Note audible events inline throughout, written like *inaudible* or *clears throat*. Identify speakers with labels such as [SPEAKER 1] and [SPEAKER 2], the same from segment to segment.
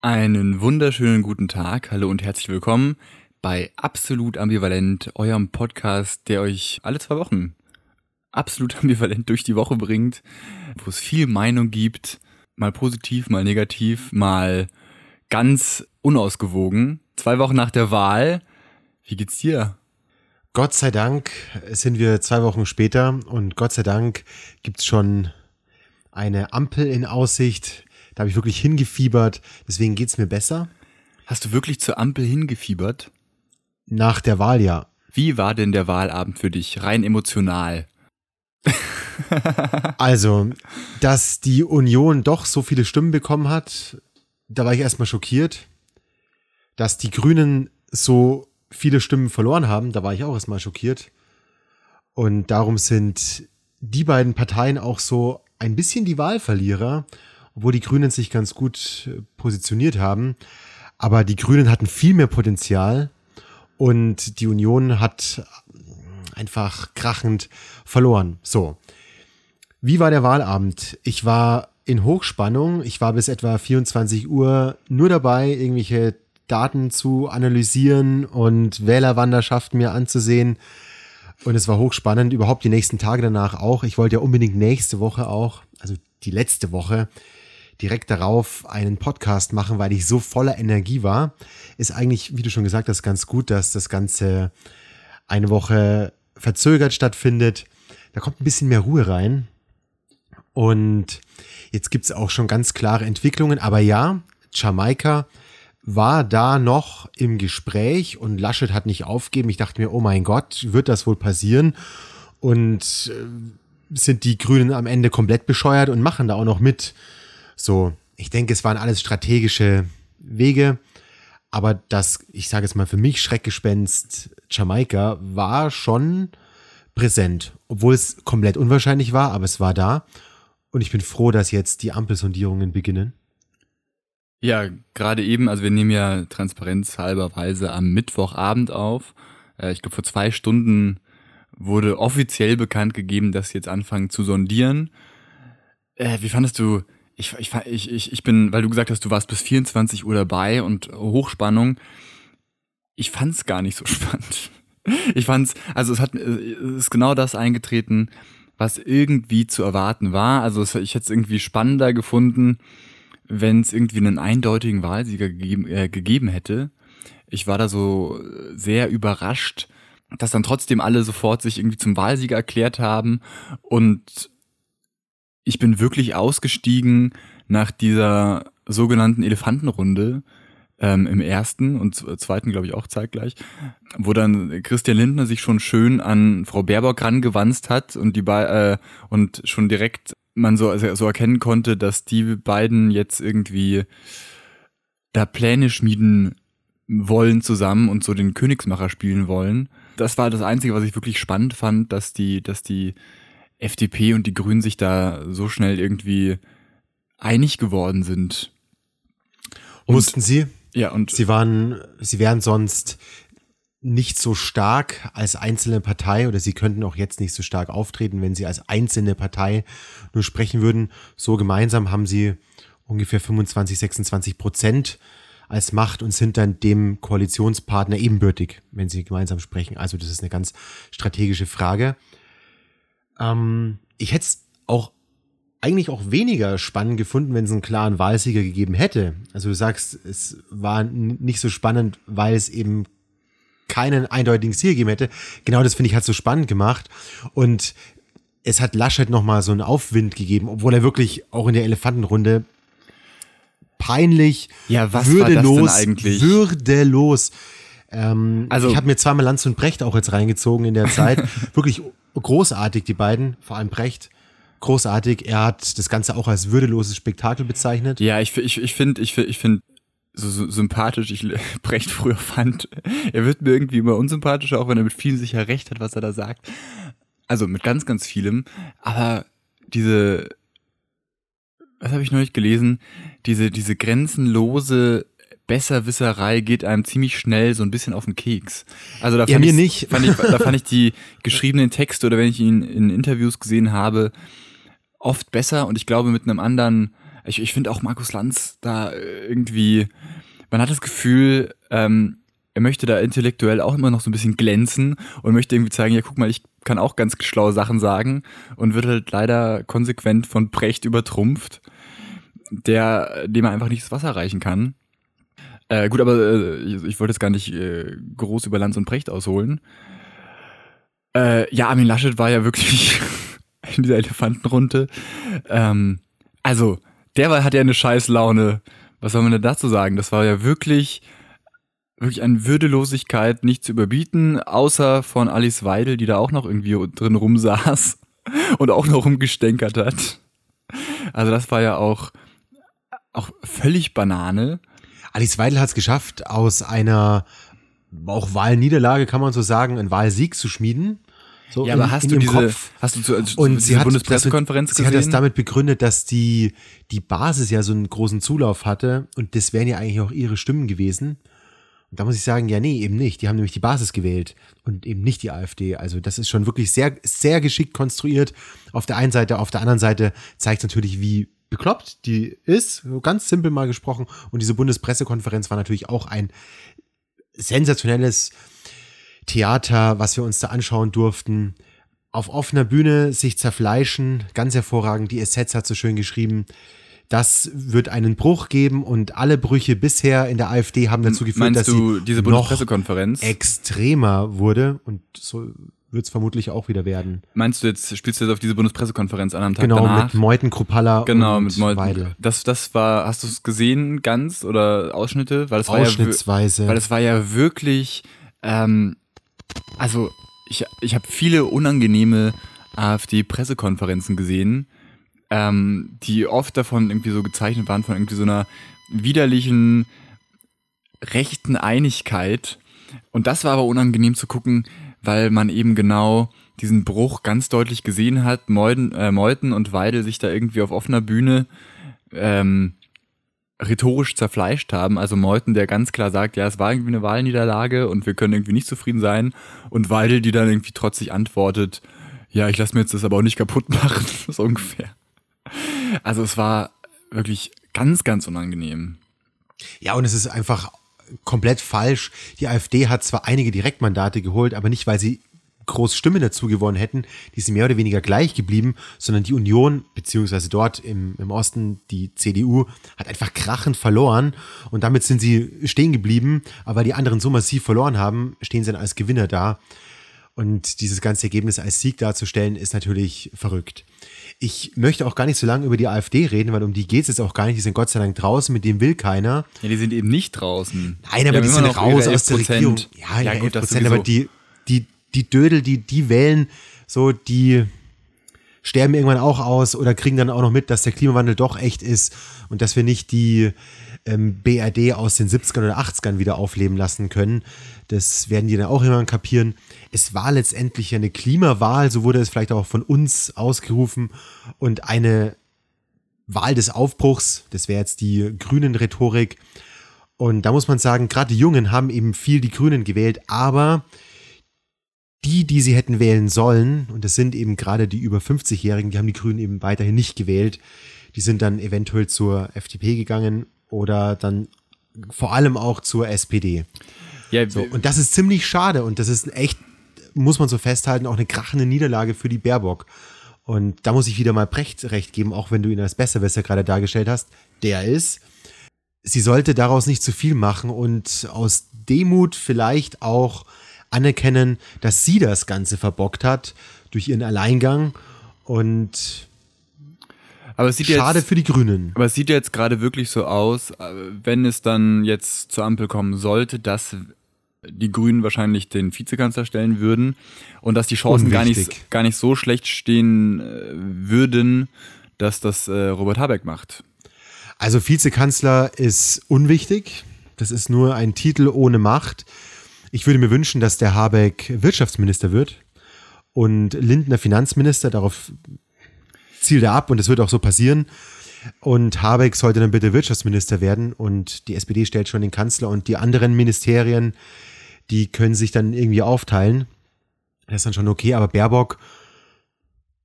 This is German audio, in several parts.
[SPEAKER 1] Einen wunderschönen guten Tag, hallo und herzlich willkommen bei Absolut Ambivalent, eurem Podcast, der euch alle zwei Wochen absolut *laughs* ambivalent durch die Woche bringt, wo es viel Meinung gibt, mal positiv, mal negativ, mal ganz unausgewogen. Zwei Wochen nach der Wahl, wie geht's dir?
[SPEAKER 2] Gott sei Dank sind wir zwei Wochen später und Gott sei Dank gibt's schon eine Ampel in Aussicht. Da habe ich wirklich hingefiebert, deswegen geht's mir besser.
[SPEAKER 1] Hast du wirklich zur Ampel hingefiebert?
[SPEAKER 2] Nach der Wahl ja.
[SPEAKER 1] Wie war denn der Wahlabend für dich, rein emotional? *laughs*
[SPEAKER 2] also, dass die Union doch so viele Stimmen bekommen hat, da war ich erstmal schockiert. Dass die Grünen so viele Stimmen verloren haben, da war ich auch erstmal schockiert. Und darum sind die beiden Parteien auch so ein bisschen die Wahlverlierer, obwohl die Grünen sich ganz gut äh, positioniert haben. Aber die Grünen hatten viel mehr Potenzial und die Union hat einfach krachend verloren. So. Wie war der Wahlabend? Ich war in Hochspannung. Ich war bis etwa 24 Uhr nur dabei, irgendwelche Daten zu analysieren und Wählerwanderschaften mir anzusehen. Und es war hochspannend, überhaupt die nächsten Tage danach auch. Ich wollte ja unbedingt nächste Woche auch, also die letzte Woche, direkt darauf einen Podcast machen, weil ich so voller Energie war. Ist eigentlich, wie du schon gesagt hast, ganz gut, dass das Ganze eine Woche verzögert stattfindet. Da kommt ein bisschen mehr Ruhe rein. Und jetzt gibt's auch schon ganz klare Entwicklungen. Aber ja, Jamaika war da noch im Gespräch und Laschet hat nicht aufgeben. Ich dachte mir, oh mein Gott, wird das wohl passieren? Und äh, sind die Grünen am Ende komplett bescheuert und machen da auch noch mit? So, ich denke, es waren alles strategische Wege. Aber das, ich sage jetzt mal für mich, Schreckgespenst Jamaika war schon präsent, obwohl es komplett unwahrscheinlich war, aber es war da. Und ich bin froh, dass jetzt die Ampelsondierungen beginnen.
[SPEAKER 1] Ja, gerade eben, also wir nehmen ja transparenzhalberweise am Mittwochabend auf. Äh, ich glaube, vor zwei Stunden wurde offiziell bekannt gegeben, dass sie jetzt anfangen zu sondieren. Äh, wie fandest du, ich, ich, ich, ich bin, weil du gesagt hast, du warst bis 24 Uhr dabei und Hochspannung. Ich fand es gar nicht so *laughs* spannend. Ich fand's, also es hat, es ist genau das eingetreten, was irgendwie zu erwarten war. Also es, ich hätte es irgendwie spannender gefunden, wenn es irgendwie einen eindeutigen Wahlsieger gegeben, äh, gegeben hätte. Ich war da so sehr überrascht, dass dann trotzdem alle sofort sich irgendwie zum Wahlsieger erklärt haben und ich bin wirklich ausgestiegen nach dieser sogenannten Elefantenrunde ähm, im ersten und zweiten, glaube ich, auch zeitgleich, wo dann Christian Lindner sich schon schön an Frau Baerbock rangewanzt hat und die äh, und schon direkt man so, so erkennen konnte, dass die beiden jetzt irgendwie da Pläne schmieden wollen zusammen und so den Königsmacher spielen wollen. Das war das Einzige, was ich wirklich spannend fand, dass die, dass die FDP und die Grünen sich da so schnell irgendwie einig geworden sind.
[SPEAKER 2] Und, Mussten sie?
[SPEAKER 1] Ja, und
[SPEAKER 2] sie waren, sie wären sonst nicht so stark als einzelne Partei oder sie könnten auch jetzt nicht so stark auftreten, wenn sie als einzelne Partei nur sprechen würden. So gemeinsam haben sie ungefähr 25, 26 Prozent als Macht und sind dann dem Koalitionspartner ebenbürtig, wenn sie gemeinsam sprechen. Also das ist eine ganz strategische Frage. Ähm, ich hätte es auch eigentlich auch weniger spannend gefunden, wenn es einen klaren Wahlsieger gegeben hätte. Also du sagst, es war nicht so spannend, weil es eben keinen eindeutigen Ziel gegeben hätte. Genau das finde ich hat so spannend gemacht. Und es hat Laschet nochmal so einen Aufwind gegeben, obwohl er wirklich auch in der Elefantenrunde peinlich,
[SPEAKER 1] ja, was
[SPEAKER 2] würdelos,
[SPEAKER 1] eigentlich?
[SPEAKER 2] würdelos. Ähm, also, ich habe mir zweimal Lanz und Brecht auch jetzt reingezogen in der Zeit. *laughs* wirklich großartig, die beiden, vor allem Brecht. Großartig. Er hat das Ganze auch als würdeloses Spektakel bezeichnet.
[SPEAKER 1] Ja, ich, ich, ich finde, ich, ich finde so, so sympathisch ich *laughs* Brecht früher fand. Er wird mir irgendwie immer unsympathischer, auch wenn er mit vielen sicher recht hat, was er da sagt. Also mit ganz, ganz vielem. Aber diese, was habe ich neulich gelesen? Diese, diese grenzenlose Besserwisserei geht einem ziemlich schnell so ein bisschen auf den Keks. Also da fand,
[SPEAKER 2] ja, mir nicht.
[SPEAKER 1] Fand ich, *laughs* da fand ich die geschriebenen Texte oder wenn ich ihn in Interviews gesehen habe, oft besser und ich glaube mit einem anderen, ich, ich finde auch Markus Lanz da irgendwie, man hat das Gefühl, ähm, er möchte da intellektuell auch immer noch so ein bisschen glänzen und möchte irgendwie zeigen, ja, guck mal, ich kann auch ganz schlaue Sachen sagen und wird halt leider konsequent von Brecht übertrumpft, der, dem er einfach nicht das Wasser reichen kann. Äh, gut, aber äh, ich, ich wollte jetzt gar nicht äh, groß über Lanz und Brecht ausholen. Äh, ja, Armin Laschet war ja wirklich *laughs* in dieser Elefantenrunde. Ähm, also, der war, hat ja eine scheiß Laune. Was soll man denn dazu sagen? Das war ja wirklich wirklich an Würdelosigkeit nicht zu überbieten, außer von Alice Weidel, die da auch noch irgendwie drin rumsaß *laughs* und auch noch rumgestänkert hat. Also das war ja auch, auch völlig Banane.
[SPEAKER 2] Alice Weidel hat es geschafft, aus einer auch Wahlniederlage, kann man so sagen, einen Wahlsieg zu schmieden. So
[SPEAKER 1] ja, aber
[SPEAKER 2] in,
[SPEAKER 1] hast
[SPEAKER 2] in
[SPEAKER 1] du diese,
[SPEAKER 2] Kopf.
[SPEAKER 1] hast du zu, also
[SPEAKER 2] Und sie hat,
[SPEAKER 1] Bundespressekonferenz
[SPEAKER 2] sie
[SPEAKER 1] gesehen?
[SPEAKER 2] hat das damit begründet, dass die, die Basis ja so einen großen Zulauf hatte und das wären ja eigentlich auch ihre Stimmen gewesen. Und da muss ich sagen, ja, nee, eben nicht. Die haben nämlich die Basis gewählt und eben nicht die AfD. Also das ist schon wirklich sehr, sehr geschickt konstruiert. Auf der einen Seite, auf der anderen Seite zeigt es natürlich, wie bekloppt die ist, ganz simpel mal gesprochen. Und diese Bundespressekonferenz war natürlich auch ein sensationelles Theater, was wir uns da anschauen durften. Auf offener Bühne sich zerfleischen, ganz hervorragend. Die SZ hat so schön geschrieben, das wird einen Bruch geben und alle Brüche bisher in der AfD haben dazu geführt,
[SPEAKER 1] Meinst
[SPEAKER 2] dass
[SPEAKER 1] du diese
[SPEAKER 2] noch
[SPEAKER 1] Bundespressekonferenz?
[SPEAKER 2] extremer wurde und so wird es vermutlich auch wieder werden.
[SPEAKER 1] Meinst du jetzt, spielst du jetzt auf diese Bundespressekonferenz an am Tag
[SPEAKER 2] Genau,
[SPEAKER 1] danach?
[SPEAKER 2] mit Meuthen, Kruppalla
[SPEAKER 1] Genau,
[SPEAKER 2] und
[SPEAKER 1] mit Meuthen.
[SPEAKER 2] Weidel.
[SPEAKER 1] Das, das war, hast du es gesehen, ganz oder Ausschnitte? Weil das war ja,
[SPEAKER 2] Ausschnittsweise.
[SPEAKER 1] weil es war ja wirklich, ähm, also ich, ich habe viele unangenehme AfD-Pressekonferenzen gesehen, ähm, die oft davon irgendwie so gezeichnet waren von irgendwie so einer widerlichen rechten Einigkeit. Und das war aber unangenehm zu gucken, weil man eben genau diesen Bruch ganz deutlich gesehen hat. Meuthen, äh, Meuthen und Weidel sich da irgendwie auf offener Bühne ähm, rhetorisch zerfleischt haben. Also Meuthen, der ganz klar sagt, ja, es war irgendwie eine Wahlniederlage und wir können irgendwie nicht zufrieden sein. Und Weidel, die dann irgendwie trotzig antwortet, ja, ich lasse mir jetzt das aber auch nicht kaputt *laughs* machen, so ungefähr. Also es war wirklich ganz, ganz unangenehm.
[SPEAKER 2] Ja, und es ist einfach komplett falsch. Die AfD hat zwar einige Direktmandate geholt, aber nicht, weil sie groß Stimmen dazu gewonnen hätten, die sind mehr oder weniger gleich geblieben, sondern die Union, beziehungsweise dort im, im Osten die CDU, hat einfach krachend verloren und damit sind sie stehen geblieben, aber weil die anderen so massiv verloren haben, stehen sie dann als Gewinner da. Und dieses ganze Ergebnis als Sieg darzustellen, ist natürlich verrückt. Ich möchte auch gar nicht so lange über die AfD reden, weil um die geht es jetzt auch gar nicht. Die sind Gott sei Dank draußen, mit dem will keiner.
[SPEAKER 1] Ja, die sind eben nicht draußen.
[SPEAKER 2] Nein, aber
[SPEAKER 1] haben
[SPEAKER 2] die sind raus aus der
[SPEAKER 1] 11%.
[SPEAKER 2] Regierung. Ja, ja,
[SPEAKER 1] gut, das
[SPEAKER 2] Prozent, aber die, die, die Dödel, die, die wählen, so, die sterben irgendwann auch aus oder kriegen dann auch noch mit, dass der Klimawandel doch echt ist und dass wir nicht die ähm, BRD aus den 70ern oder 80ern wieder aufleben lassen können. Das werden die dann auch irgendwann kapieren. Es war letztendlich eine Klimawahl, so wurde es vielleicht auch von uns ausgerufen und eine Wahl des Aufbruchs, das wäre jetzt die grünen Rhetorik. Und da muss man sagen, gerade die Jungen haben eben viel die Grünen gewählt, aber die, die sie hätten wählen sollen, und das sind eben gerade die über 50-Jährigen, die haben die Grünen eben weiterhin nicht gewählt. Die sind dann eventuell zur FDP gegangen oder dann vor allem auch zur SPD.
[SPEAKER 1] Ja,
[SPEAKER 2] So, und das ist ziemlich schade und das ist ein echt, muss man so festhalten, auch eine krachende Niederlage für die Baerbock. Und da muss ich wieder mal Brecht recht geben, auch wenn du ihn als Besserwisser gerade dargestellt hast. Der ist, sie sollte daraus nicht zu viel machen und aus Demut vielleicht auch anerkennen, dass sie das Ganze verbockt hat durch ihren Alleingang und
[SPEAKER 1] aber es sieht
[SPEAKER 2] schade
[SPEAKER 1] jetzt,
[SPEAKER 2] für die Grünen.
[SPEAKER 1] aber es sieht jetzt gerade wirklich so aus, äh, wenn es dann jetzt zur Ampel kommen sollte, dass die Grünen wahrscheinlich den Vizekanzler stellen würden und dass die Chancen gar nicht, gar nicht so schlecht stehen äh, würden, dass das äh, Robert Habeck macht.
[SPEAKER 2] Also Vizekanzler ist unwichtig. Das ist nur ein Titel ohne Macht. Ich würde mir wünschen, dass der Habeck Wirtschaftsminister wird und Lindner Finanzminister. Darauf zielt er ab und es wird auch so passieren. Und Habeck sollte dann bitte Wirtschaftsminister werden und die SPD stellt schon den Kanzler und die anderen Ministerien, die können sich dann irgendwie aufteilen. Das ist dann schon okay, aber Baerbock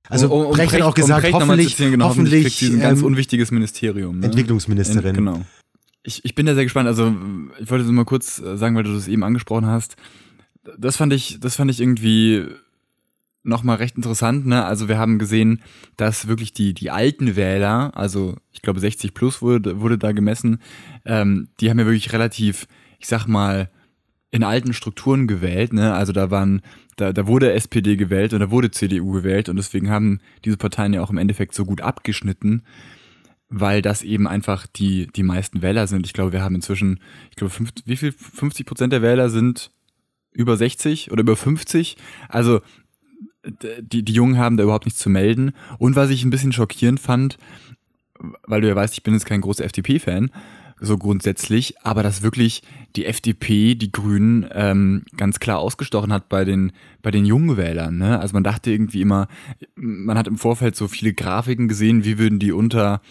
[SPEAKER 2] Also
[SPEAKER 1] um, um
[SPEAKER 2] Brecht hat
[SPEAKER 1] Brecht-
[SPEAKER 2] auch gesagt,
[SPEAKER 1] um
[SPEAKER 2] hoffentlich,
[SPEAKER 1] zitieren, genau,
[SPEAKER 2] hoffentlich
[SPEAKER 1] ein ganz
[SPEAKER 2] ähm,
[SPEAKER 1] unwichtiges Ministerium. Ne?
[SPEAKER 2] Entwicklungsministerin.
[SPEAKER 1] Genau. Ich, ich bin da sehr gespannt. Also ich wollte so mal kurz äh, sagen, weil du das eben angesprochen hast. Das fand ich, das fand ich irgendwie nochmal recht interessant. Ne? Also wir haben gesehen, dass wirklich die, die alten Wähler, also ich glaube 60 plus wurde, wurde da gemessen, ähm, die haben ja wirklich relativ, ich sag mal, in alten Strukturen gewählt. Ne? Also da waren, da, da wurde SPD gewählt und da wurde CDU gewählt und deswegen haben diese Parteien ja auch im Endeffekt so gut abgeschnitten, weil das eben einfach die, die meisten Wähler sind. Ich glaube, wir haben inzwischen, ich glaube, fünf, wie viel? 50 Prozent der Wähler sind über 60 oder über 50. Also die, die Jungen haben da überhaupt nichts zu melden. Und was ich ein bisschen schockierend fand, weil du ja weißt, ich bin jetzt kein großer FDP-Fan, so grundsätzlich, aber dass wirklich die FDP, die Grünen, ähm, ganz klar ausgestochen hat bei den, bei den jungen Wählern. Ne? Also man dachte irgendwie immer, man hat im Vorfeld so viele Grafiken gesehen, wie würden die unter,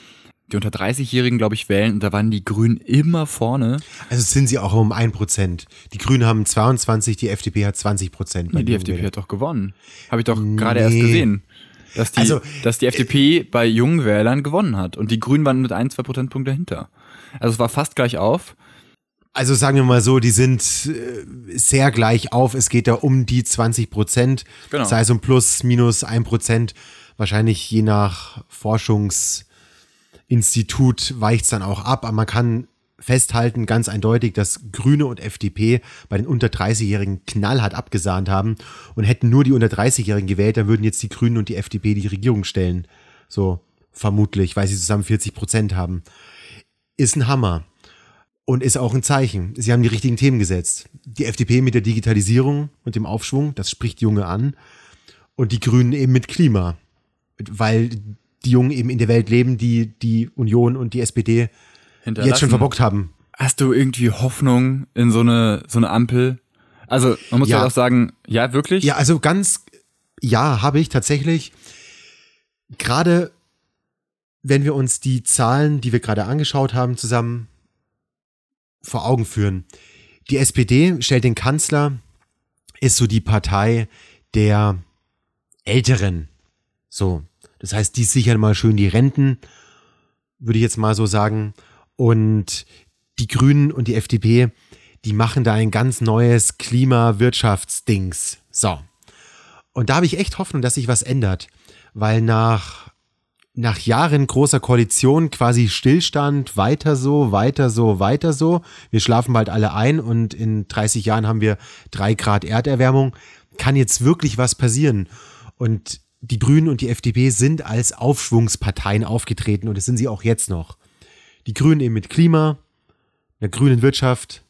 [SPEAKER 1] die unter 30-Jährigen, glaube ich, wählen, und da waren die Grünen immer vorne.
[SPEAKER 2] Also sind sie auch um ein Prozent. Die Grünen haben 22, die FDP hat 20 Prozent.
[SPEAKER 1] Nee, die FDP hat doch gewonnen. Habe ich doch gerade erst gesehen. Dass die,
[SPEAKER 2] Also,
[SPEAKER 1] dass die FDP bei jungen Wählern gewonnen hat. Und die Grünen waren mit ein, zwei Prozentpunkten dahinter. Also es war fast gleich auf.
[SPEAKER 2] Also sagen wir mal so, die sind äh, sehr gleich auf. Es geht da um die 20 Prozent.
[SPEAKER 1] Genau.
[SPEAKER 2] Sei es um plus, minus ein Prozent. Wahrscheinlich je nach Forschungsinstitut weicht es dann auch ab. Aber man kann festhalten, ganz eindeutig, dass Grüne und FDP bei den unter 30-Jährigen knallhart abgesahnt haben und hätten nur die unter 30-Jährigen gewählt, dann würden jetzt die Grünen und die FDP die Regierung stellen. So vermutlich, weil sie zusammen 40 Prozent haben. Ist ein Hammer. Und ist auch ein Zeichen. Sie haben die richtigen Themen gesetzt. Die FDP mit der Digitalisierung und dem Aufschwung, das spricht Junge an. Und die Grünen eben mit Klima. Weil die Jungen eben in der Welt leben, die die Union und die SPD jetzt schon verbockt haben.
[SPEAKER 1] Hast du irgendwie Hoffnung in so eine, so eine Ampel? Also, man muss
[SPEAKER 2] Ja.
[SPEAKER 1] ja auch sagen, ja, wirklich?
[SPEAKER 2] Ja, also ganz, ja, habe ich tatsächlich. Gerade wenn wir uns die Zahlen, die wir gerade angeschaut haben, zusammen vor Augen führen. Die SPD stellt den Kanzler, ist so die Partei der Älteren. So. Das heißt, die sichern mal schön die Renten, würde ich jetzt mal so sagen. Und die Grünen und die FDP, die machen da ein ganz neues Klimawirtschaftsdings. So. Und da habe ich echt Hoffnung, dass sich was ändert. Weil nach, nach Jahren großer Koalition quasi Stillstand, weiter so, weiter so, weiter so. Wir schlafen bald alle ein und in 30 Jahren haben wir drei Grad Erderwärmung. Kann jetzt wirklich was passieren. Und die Grünen und die FDP sind als Aufschwungsparteien aufgetreten und das sind sie auch jetzt noch. Die Grünen eben mit Klima, einer grünen Wirtschaft,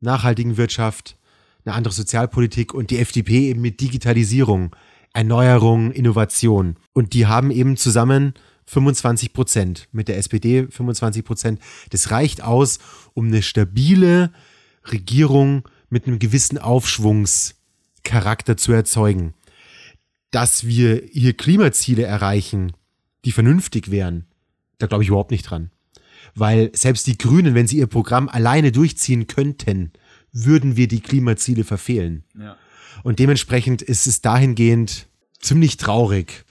[SPEAKER 2] nachhaltigen Wirtschaft, eine andere Sozialpolitik und die FDP eben mit Digitalisierung, Erneuerung, Innovation. Und die haben eben zusammen 25 Prozent, mit der SPD 25 Prozent. Das reicht aus, um eine stabile Regierung mit einem gewissen Aufschwungscharakter zu erzeugen. Dass wir hier Klimaziele erreichen, die vernünftig wären, da glaube ich überhaupt nicht dran. Weil selbst die Grünen, wenn sie ihr Programm alleine durchziehen könnten, würden wir die Klimaziele verfehlen.
[SPEAKER 1] Ja.
[SPEAKER 2] Und dementsprechend ist es dahingehend ziemlich traurig.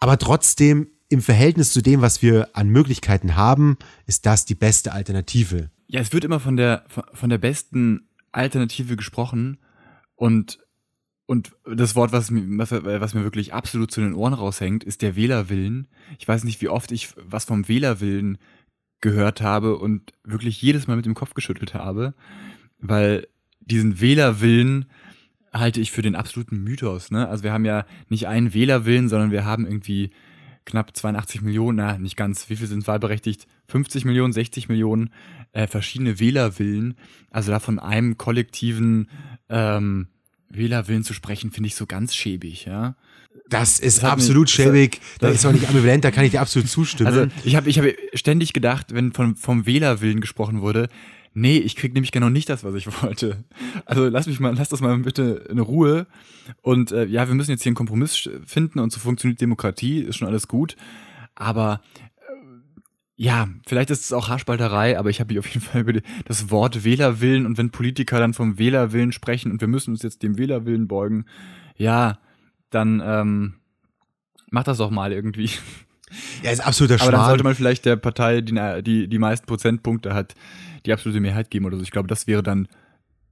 [SPEAKER 2] Aber trotzdem, im Verhältnis zu dem, was wir an Möglichkeiten haben, ist das die beste Alternative.
[SPEAKER 1] Ja, es wird immer von der, von- der besten Alternative gesprochen und, und das Wort, was was, was mir wirklich absolut zu den Ohren raushängt, ist der Wählerwillen. Ich weiß nicht, wie oft ich was vom Wählerwillen gehört habe und wirklich jedes Mal mit dem Kopf geschüttelt habe, weil diesen Wählerwillen halte ich für den absoluten Mythos. Ne? Also wir haben ja nicht einen Wählerwillen, sondern wir haben irgendwie knapp 82 Millionen, na nicht ganz, wie viel sind wahlberechtigt? 50 Millionen, 60 Millionen äh, verschiedene Wählerwillen. Also da von einem kollektiven ähm, Wählerwillen zu sprechen, finde ich so ganz schäbig, ja.
[SPEAKER 2] Das ist
[SPEAKER 1] Das
[SPEAKER 2] absolut
[SPEAKER 1] mich-
[SPEAKER 2] schäbig. Da
[SPEAKER 1] das-
[SPEAKER 2] ist auch nicht ambivalent, da kann ich dir absolut zustimmen.
[SPEAKER 1] Also ich habe ich hab ständig gedacht, wenn von, vom Wählerwillen gesprochen wurde, nee, ich krieg nämlich genau nicht das, was ich *laughs* wollte. Also lass mich mal, lass das mal bitte in Ruhe. Und äh, ja, wir müssen jetzt hier einen Kompromiss finden und so funktioniert Demokratie, ist schon alles gut. Aber äh, ja, vielleicht ist es auch Haarspalterei, aber ich habe mich auf jeden Fall über das Wort Wählerwillen und wenn Politiker dann vom Wählerwillen sprechen und wir müssen uns jetzt dem Wählerwillen beugen, ja, dann ähm, Macht das doch mal irgendwie.
[SPEAKER 2] Ja, ist absoluter
[SPEAKER 1] Aber dann
[SPEAKER 2] Schmarrn.
[SPEAKER 1] sollte man vielleicht der Partei, die die, die meisten Prozentpunkte hat, die absolute Mehrheit geben oder so. Ich glaube, das wäre dann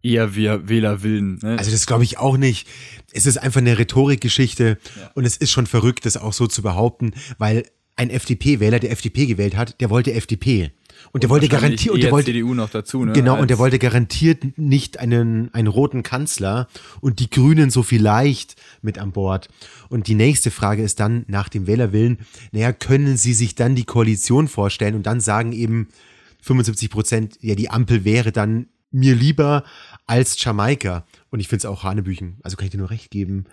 [SPEAKER 1] eher wir Wählerwillen. Ne?
[SPEAKER 2] Also das glaube ich auch nicht. Es ist einfach eine Rhetorikgeschichte
[SPEAKER 1] Ja.
[SPEAKER 2] und es ist schon verrückt, das auch so zu behaupten, weil ein FDP-Wähler, der FDP gewählt hat, der wollte FDP. Und der wollte garantiert, und der wollte,
[SPEAKER 1] CDU noch dazu, ne?
[SPEAKER 2] Genau, und der wollte garantiert nicht einen, einen roten Kanzler und die Grünen so vielleicht mit an Bord. Und die nächste Frage ist dann nach dem Wählerwillen, naja, können Sie sich dann die Koalition vorstellen und dann sagen eben 75 Prozent, ja, die Ampel wäre dann mir lieber als Jamaika. Und ich finde es auch Hanebüchen, also kann ich dir nur recht geben.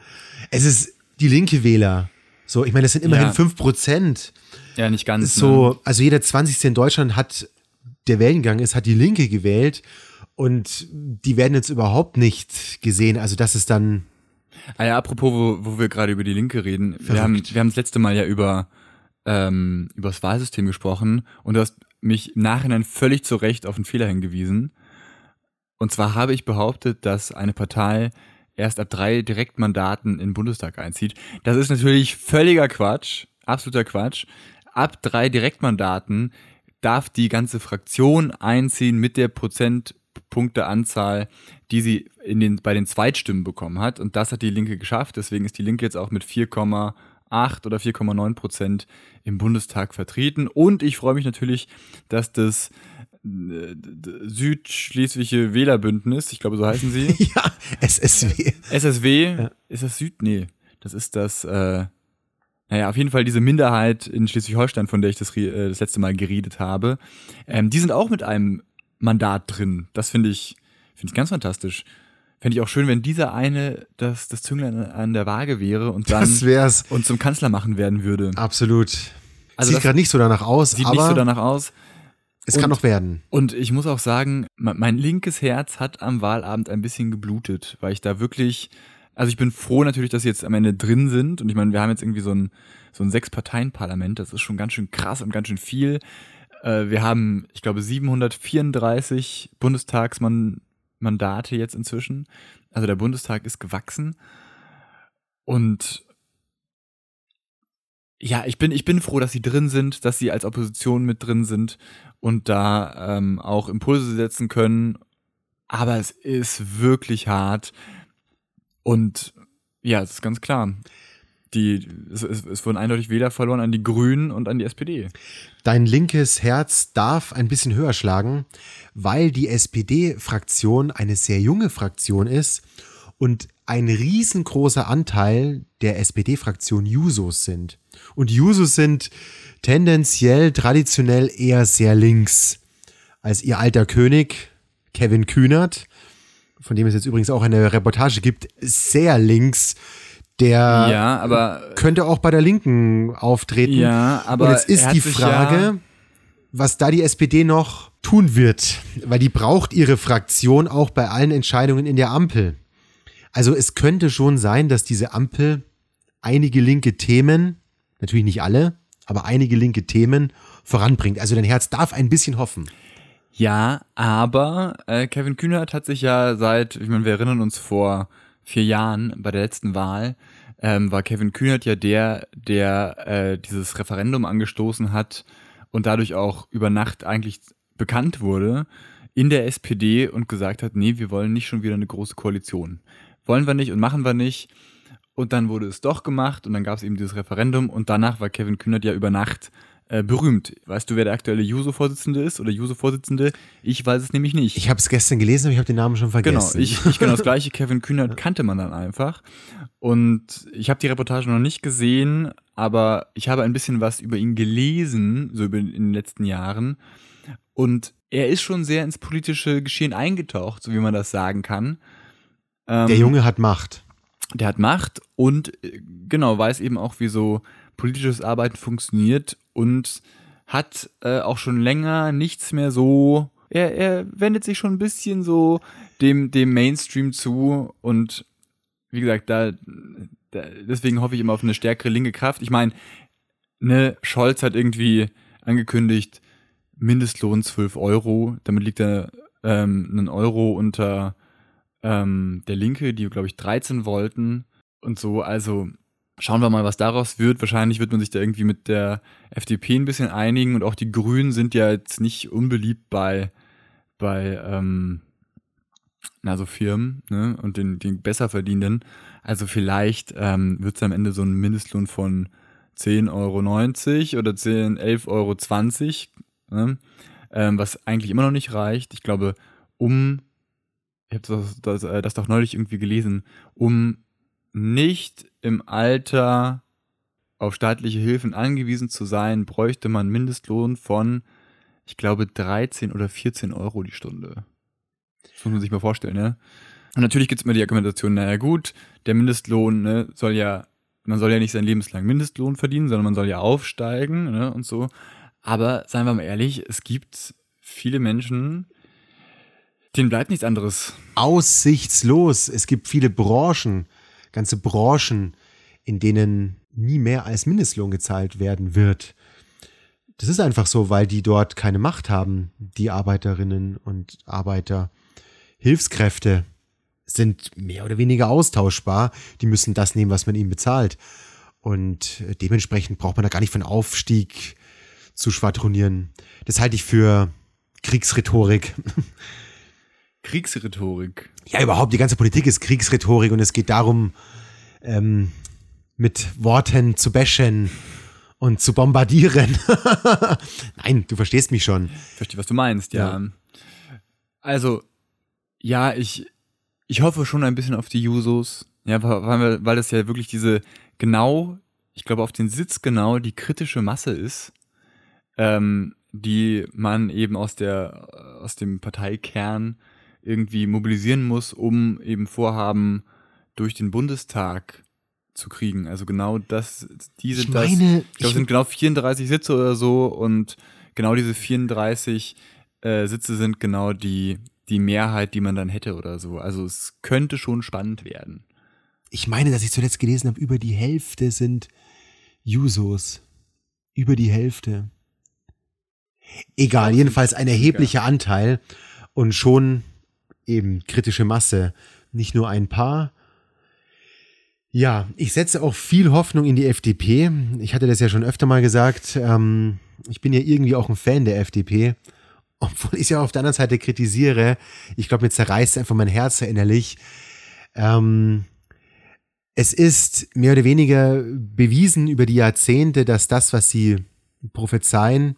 [SPEAKER 2] Es ist die linke Wähler. So, ich meine, das sind immerhin
[SPEAKER 1] Ja.
[SPEAKER 2] 5 Prozent
[SPEAKER 1] Ja, nicht ganz.
[SPEAKER 2] ist
[SPEAKER 1] ne?
[SPEAKER 2] so, also jeder 20. in Deutschland hat, der Wellengang ist, hat die Linke gewählt und die werden jetzt überhaupt nicht gesehen. Also das ist dann,
[SPEAKER 1] Ah ja, apropos, wo, wo wir gerade über die Linke reden. Wir haben, wir haben das letzte Mal ja über, ähm, über das Wahlsystem gesprochen und du hast mich im Nachhinein völlig zu Recht auf einen Fehler hingewiesen. Und zwar habe ich behauptet, dass eine Partei erst ab drei Direktmandaten in den Bundestag einzieht. Das ist natürlich völliger Quatsch, absoluter Quatsch. Ab drei Direktmandaten darf die ganze Fraktion einziehen mit der Prozentpunkteanzahl, die sie in den, bei den Zweitstimmen bekommen hat. Und das hat die Linke geschafft. Deswegen ist die Linke jetzt auch mit 4,8 oder 4,9 Prozent im Bundestag vertreten. Und ich freue mich natürlich, dass das äh, Südschleswische Wählerbündnis, ich glaube, so heißen sie. *laughs*
[SPEAKER 2] ja, SSW.
[SPEAKER 1] SSW, ist das Süd? Nee, das ist das, äh, naja, auf jeden Fall diese Minderheit in Schleswig-Holstein, von der ich das, äh, das letzte Mal geredet habe. Ähm, die sind auch mit einem Mandat drin. Das finde ich, finde ich ganz fantastisch. Fände ich auch schön, wenn dieser eine das, das Zünglein an der Waage wäre und dann
[SPEAKER 2] Das wär's.
[SPEAKER 1] und zum Kanzler machen werden würde.
[SPEAKER 2] Absolut.
[SPEAKER 1] Also
[SPEAKER 2] Sieht gerade nicht so danach aus,
[SPEAKER 1] sieht
[SPEAKER 2] aber
[SPEAKER 1] nicht so danach aus.
[SPEAKER 2] es kann
[SPEAKER 1] und-
[SPEAKER 2] noch werden.
[SPEAKER 1] Und ich muss auch sagen, me- mein linkes Herz hat am Wahlabend ein bisschen geblutet, weil ich da wirklich, also ich bin froh natürlich, dass sie jetzt am Ende drin sind. Und ich meine, wir haben jetzt irgendwie so ein, so ein Sechs-Parteien-Parlament, das ist schon ganz schön krass und ganz schön viel. Äh, Wir haben, ich glaube, 734 Bundestagsmandate jetzt inzwischen. Also der Bundestag ist gewachsen. Und ja, ich bin, ich bin froh, dass sie drin sind, dass sie als Opposition mit drin sind und da ähm, auch Impulse setzen können. Aber es ist wirklich hart. Und ja, es ist ganz klar. Die, es, es, wurden eindeutig Wähler verloren an die Grünen und an die SPD.
[SPEAKER 2] Dein linkes Herz darf ein bisschen höher schlagen, weil die SPD-Fraktion eine sehr junge Fraktion ist und ein riesengroßer Anteil der SPD-Fraktion Jusos sind. Und Jusos sind tendenziell, traditionell eher sehr links. Als ihr alter König, Kevin Kühnert, von dem es jetzt übrigens auch eine Reportage gibt, sehr links, der
[SPEAKER 1] ja, aber
[SPEAKER 2] könnte auch bei der Linken auftreten.
[SPEAKER 1] Ja, aber
[SPEAKER 2] Und jetzt ist die Frage,
[SPEAKER 1] ja-
[SPEAKER 2] was da die SPD noch tun wird, weil die braucht ihre Fraktion auch bei allen Entscheidungen in der Ampel. Also es könnte schon sein, dass diese Ampel einige linke Themen, natürlich nicht alle, aber einige linke Themen voranbringt. Also dein Herz darf ein bisschen hoffen.
[SPEAKER 1] Ja, aber äh, Kevin Kühnert hat sich ja seit, ich meine, wir erinnern uns vor vier Jahren bei der letzten Wahl, ähm, war Kevin Kühnert ja der, der äh, dieses Referendum angestoßen hat und dadurch auch über Nacht eigentlich bekannt wurde in der SPD und gesagt hat, nee, wir wollen nicht schon wieder eine große Koalition. Wollen wir nicht und machen wir nicht. Und dann wurde es doch gemacht und dann gab es eben dieses Referendum und danach war Kevin Kühnert ja über Nacht äh, berühmt. Weißt du, wer der aktuelle Juso-Vorsitzende ist oder Juso-Vorsitzende? Ich weiß es nämlich nicht.
[SPEAKER 2] Ich habe es gestern gelesen, aber ich habe den Namen schon
[SPEAKER 1] genau,
[SPEAKER 2] vergessen.
[SPEAKER 1] ich, ich genau das *laughs* gleiche. Kevin Kühnert kannte man dann einfach. Und ich habe die Reportage noch nicht gesehen, aber ich habe ein bisschen was über ihn gelesen, so über in den letzten Jahren. Und er ist schon sehr ins politische Geschehen eingetaucht, so wie man das sagen kann. Ähm,
[SPEAKER 2] der Junge hat Macht.
[SPEAKER 1] der hat Macht und äh, genau weiß eben auch, wie so politisches Arbeiten funktioniert und hat äh, auch schon länger nichts mehr so. Er, er wendet sich schon ein bisschen so dem, dem Mainstream zu und wie gesagt, da, da deswegen hoffe ich immer auf eine stärkere linke Kraft. Ich meine, ne, Scholz hat irgendwie angekündigt, Mindestlohn 12 Euro, damit liegt er ähm, einen Euro unter ähm, der Linke, die, glaube ich, 13 wollten und so. Also, Schauen wir mal, was daraus wird. Wahrscheinlich wird man sich da irgendwie mit der FDP ein bisschen einigen und auch die Grünen sind ja jetzt nicht unbeliebt bei, bei ähm, na, so Firmen ne? und den, den Besserverdienenden. Also vielleicht ähm, wird es am Ende so ein Mindestlohn von 10,90 Euro oder 10, 11,20 Euro, ne? ähm, was eigentlich immer noch nicht reicht. Ich glaube, um, ich habe das, das, äh, das doch neulich irgendwie gelesen, um nicht im Alter auf staatliche Hilfen angewiesen zu sein, bräuchte man Mindestlohn von, ich glaube, 13 oder 14 Euro die Stunde. Das muss man sich mal vorstellen, ne? Und natürlich gibt es immer die Argumentation, naja gut, der Mindestlohn ne, soll ja, man soll ja nicht sein lebenslang Mindestlohn verdienen, sondern man soll ja aufsteigen ne, und so. Aber seien wir mal ehrlich, es gibt viele Menschen, denen bleibt nichts anderes.
[SPEAKER 2] Aussichtslos. Es gibt viele Branchen, ganze Branchen, in denen nie mehr als Mindestlohn gezahlt werden wird. Das ist einfach so, weil die dort keine Macht haben, die Arbeiterinnen und Arbeiter. Hilfskräfte sind mehr oder weniger austauschbar. Die müssen das nehmen, was man ihnen bezahlt. Und dementsprechend braucht man da gar nicht von Aufstieg zu schwadronieren. Das halte ich für Kriegsrhetorik. *laughs*
[SPEAKER 1] Kriegsrhetorik.
[SPEAKER 2] Ja, überhaupt, die ganze Politik ist Kriegsrhetorik und es geht darum, ähm, mit Worten zu bashen und zu bombardieren. *laughs* Nein, du verstehst mich schon.
[SPEAKER 1] Ich verstehe, was du meinst, ja. ja. Also, ja, ich, ich hoffe schon ein bisschen auf die Jusos. Ja, weil, weil das ja wirklich diese genau, ich glaube, auf den Sitz genau die kritische Masse ist, ähm, die man eben aus der, aus dem Parteikern irgendwie mobilisieren muss, um eben Vorhaben durch den Bundestag zu kriegen. Also genau das, die sind
[SPEAKER 2] ich meine,
[SPEAKER 1] das, ich glaube, sind genau 34 Sitze oder so und genau diese 34 äh, Sitze sind genau die, die Mehrheit, die man dann hätte oder so. Also es könnte schon spannend werden.
[SPEAKER 2] Ich meine, dass ich zuletzt gelesen habe, über die Hälfte sind Jusos. Über die Hälfte. Egal, jedenfalls ein erheblicher Anteil und schon eben kritische Masse. Nicht nur ein paar. Ja, ich setze auch viel Hoffnung in die FDP. Ich hatte das ja schon öfter mal gesagt. Ähm, ich bin ja irgendwie auch ein Fan der FDP. *laughs* Obwohl ich ja auf der anderen Seite kritisiere. Ich glaube, mir zerreißt einfach mein Herz innerlich. Ähm, es ist mehr oder weniger bewiesen über die Jahrzehnte, dass das, was sie prophezeien,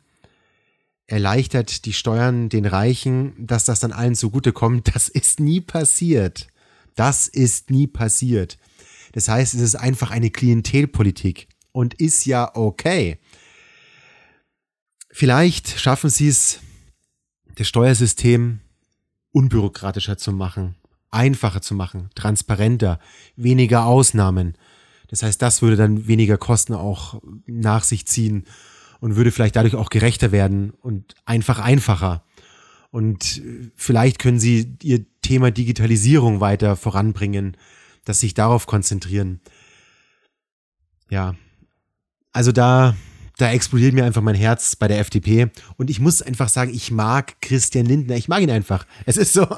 [SPEAKER 2] erleichtert die Steuern den Reichen, dass das dann allen zugutekommt. *laughs* Das ist nie passiert. Das ist nie passiert. Das heißt, es ist einfach eine Klientelpolitik und ist ja okay. Vielleicht schaffen sie es, das Steuersystem unbürokratischer zu machen, einfacher zu machen, transparenter, weniger Ausnahmen. Das heißt, das würde dann weniger Kosten auch nach sich ziehen und würde vielleicht dadurch auch gerechter werden und einfach einfacher. Und vielleicht können sie ihr Thema Digitalisierung weiter voranbringen, dass sich darauf konzentrieren. Ja, also da, da explodiert mir einfach mein Herz bei der FDP. Und ich muss einfach sagen, ich mag Christian Lindner. Ich mag ihn einfach. Es ist so. oh,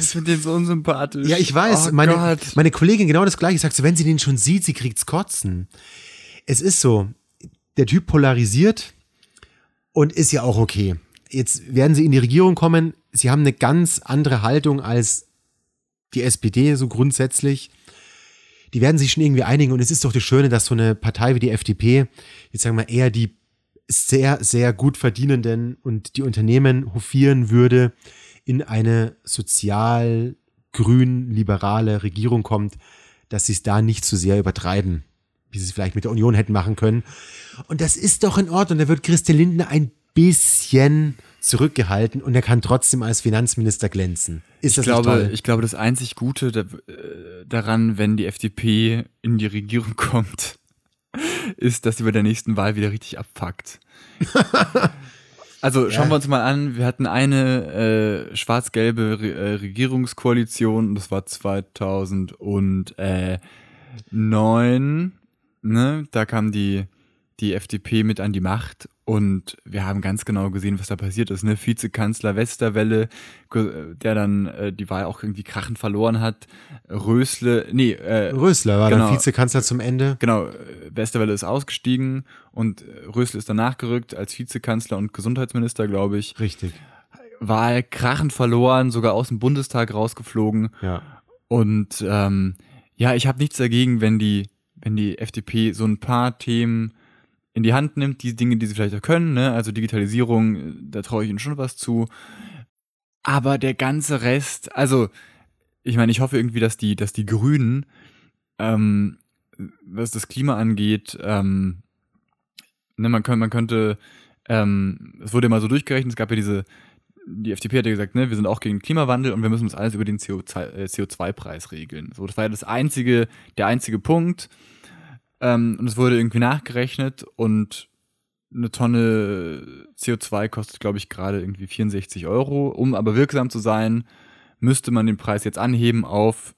[SPEAKER 1] ich finde den so unsympathisch.
[SPEAKER 2] Ja, ich weiß. Oh, meine, meine Kollegin genau das gleiche sagt so, wenn sie den schon sieht, sie kriegt's kotzen es ist so, der Typ polarisiert und ist ja auch okay. Jetzt werden sie in die Regierung kommen. Sie haben eine ganz andere Haltung als die SPD so grundsätzlich. Die werden sich schon irgendwie einigen und es ist doch das Schöne, dass so eine Partei wie die FDP, jetzt sagen wir eher die sehr, sehr gut verdienenden und die Unternehmen hofieren würde, in eine sozial grün liberale Regierung kommt, dass sie es da nicht zu sehr übertreiben wie sie es vielleicht mit der Union hätten machen können. Und das ist doch in Ordnung. Da wird Christian Lindner ein bisschen zurückgehalten und er kann trotzdem als Finanzminister glänzen. Ist das
[SPEAKER 1] ich glaube,
[SPEAKER 2] toll?
[SPEAKER 1] Ich glaube, das einzig Gute da, äh, daran, wenn die FDP in die Regierung *laughs* kommt, ist, dass sie bei der nächsten Wahl wieder richtig abfuckt. *laughs* Also schauen ja. wir uns mal an, wir hatten eine äh, schwarz-gelbe Re äh, Regierungskoalition, das war 2009 ne, da kam die, die FDP mit an die Macht Und wir haben ganz genau gesehen, was da passiert ist. Ne? Vizekanzler Westerwelle, der dann äh, die Wahl auch irgendwie krachend verloren hat. Rösle, nee, äh,
[SPEAKER 2] Rösler war genau, dann Vizekanzler zum Ende.
[SPEAKER 1] Genau, Westerwelle ist ausgestiegen und Rösle ist dann nachgerückt als Vizekanzler und Gesundheitsminister, glaube ich.
[SPEAKER 2] Richtig.
[SPEAKER 1] Wahl krachend verloren, sogar aus dem Bundestag rausgeflogen.
[SPEAKER 2] Ja.
[SPEAKER 1] Und ähm, ja, ich habe nichts dagegen, wenn die, wenn die FDP so ein paar Themen in die Hand nimmt, die Dinge, die sie vielleicht auch können, ne? also Digitalisierung, da traue ich ihnen schon was zu. Aber der ganze Rest, also ich meine, ich hoffe irgendwie, dass die, dass die Grünen, ähm, was das Klima angeht, ähm, ne, man, könnte, man könnte, ähm, es wurde immer so durchgerechnet, es gab ja diese, die FDP hat ja gesagt, ne, wir sind auch gegen Klimawandel und wir müssen das alles über den CO2-Preis äh, regeln. So, das war ja das einzige, der einzige Punkt. Ähm, und es wurde irgendwie nachgerechnet und eine Tonne CO2 kostet, glaube ich, gerade irgendwie 64 Euro. Um aber wirksam zu sein, müsste man den Preis jetzt anheben auf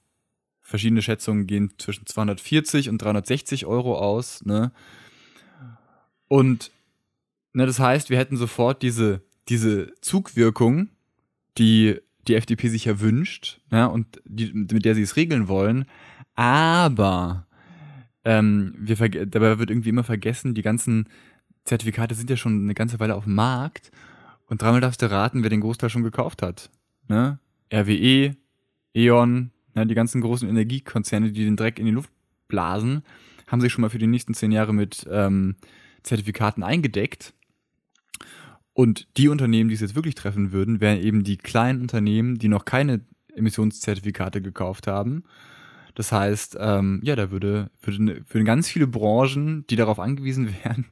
[SPEAKER 1] verschiedene Schätzungen gehen zwischen 240 und 360 Euro aus. Ne? Und ne, das heißt, wir hätten sofort diese, diese Zugwirkung, die die FDP sich ja wünscht ja, und die, mit der sie es regeln wollen. Aber ähm, wir dabei wird irgendwie immer vergessen, die ganzen Zertifikate sind ja schon eine ganze Weile auf dem Markt und dreimal darfst du raten, wer den Großteil schon gekauft hat. Ne? RWE, E.ON, ne, die ganzen großen Energiekonzerne, die den Dreck in die Luft blasen, haben sich schon mal für die nächsten zehn Jahre mit ähm, Zertifikaten eingedeckt. Und die Unternehmen, die es jetzt wirklich treffen würden, wären eben die kleinen Unternehmen, die noch keine Emissionszertifikate gekauft haben das heißt, ähm, ja, da würde, würde für ganz viele Branchen, die darauf angewiesen *laughs* wären,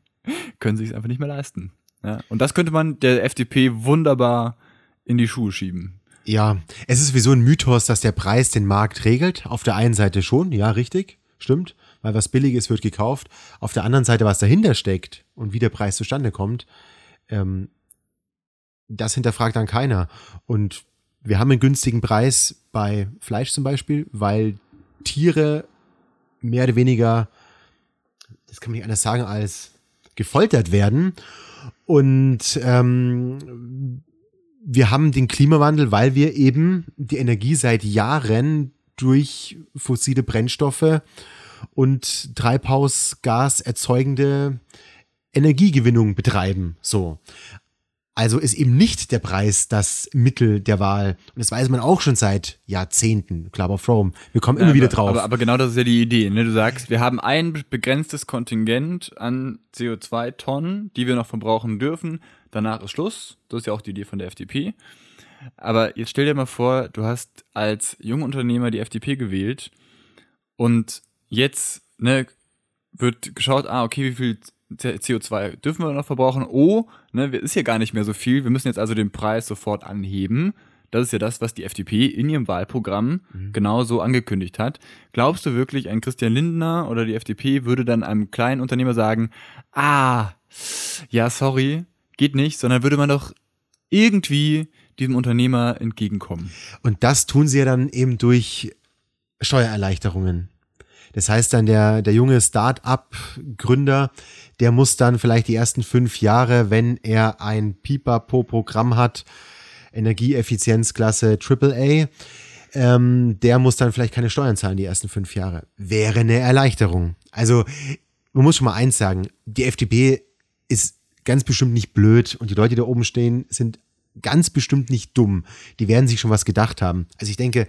[SPEAKER 1] können sich es einfach nicht mehr leisten. Ja? Und das könnte man der FDP wunderbar in die Schuhe schieben.
[SPEAKER 2] Ja, es ist wie so ein Mythos, dass der Preis den Markt regelt. Auf der einen Seite schon, ja, richtig, stimmt, weil was billig ist, wird gekauft. Auf der anderen Seite, was dahinter steckt und wie der Preis zustande kommt, ähm, das hinterfragt dann keiner. Und wir haben einen günstigen Preis bei Fleisch zum Beispiel, weil Tiere mehr oder weniger, das kann man nicht anders sagen, als gefoltert werden. Und ähm, wir haben den Klimawandel, weil wir eben die Energie seit Jahren durch fossile Brennstoffe und Treibhausgas erzeugende Energiegewinnung betreiben. So. Also ist eben nicht der Preis das Mittel der Wahl. Und das weiß man auch schon seit Jahrzehnten. Club of Rome. Wir kommen immer
[SPEAKER 1] ja,
[SPEAKER 2] wieder drauf.
[SPEAKER 1] Aber, aber, genau das ist ja die Idee. Ne? Du sagst, wir haben ein begrenztes Kontingent an CO2-Tonnen, die wir noch verbrauchen dürfen. Danach ist Schluss. Das ist ja auch die Idee von der FDP. Aber jetzt stell dir mal vor, du hast als Jungunternehmer die FDP gewählt und jetzt ne, wird geschaut, ah, okay, wie viel CO2 dürfen wir noch verbrauchen. Oh, ne, ist hier gar nicht mehr so viel. Wir müssen jetzt also den Preis sofort anheben. Das ist ja das, was die FDP in ihrem Wahlprogramm mhm. genau so angekündigt hat. Glaubst du wirklich, ein Christian Lindner oder die FDP würde dann einem kleinen Unternehmer sagen, ah, ja, sorry, geht nicht, sondern würde man doch irgendwie diesem Unternehmer entgegenkommen.
[SPEAKER 2] Und das tun sie ja dann eben durch Steuererleichterungen. Das heißt dann, der, der junge Start-up-Gründer, der muss dann vielleicht die ersten fünf Jahre, wenn er ein Pipapo-Programm hat, Energieeffizienzklasse AAA, ähm, der muss dann vielleicht keine Steuern zahlen die ersten fünf Jahre. Wäre eine Erleichterung. Also man muss schon mal eins sagen, die FDP ist ganz bestimmt nicht blöd und die Leute, die da oben stehen, sind ganz bestimmt nicht dumm. Die werden sich schon was gedacht haben. Also ich denke,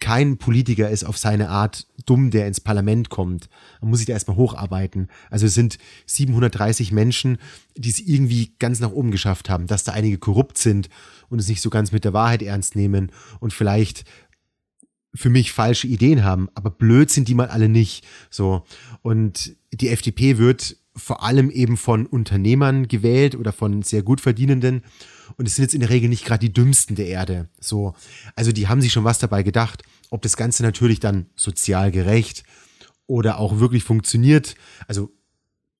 [SPEAKER 2] kein Politiker ist auf seine Art dumm, der ins Parlament kommt. Man muss sich da erstmal hocharbeiten. Also es sind 730 Menschen, die es irgendwie ganz nach oben geschafft haben, dass da einige korrupt sind und es nicht so ganz mit der Wahrheit ernst nehmen und vielleicht für mich falsche Ideen haben, aber blöd sind die mal alle nicht. So. Und die FDP wird vor allem eben von Unternehmern gewählt oder von sehr gut verdienenden und es sind jetzt in der Regel nicht gerade die dümmsten der Erde. So, also die haben sich schon was dabei gedacht. Ob das Ganze natürlich dann sozial gerecht oder auch wirklich funktioniert, also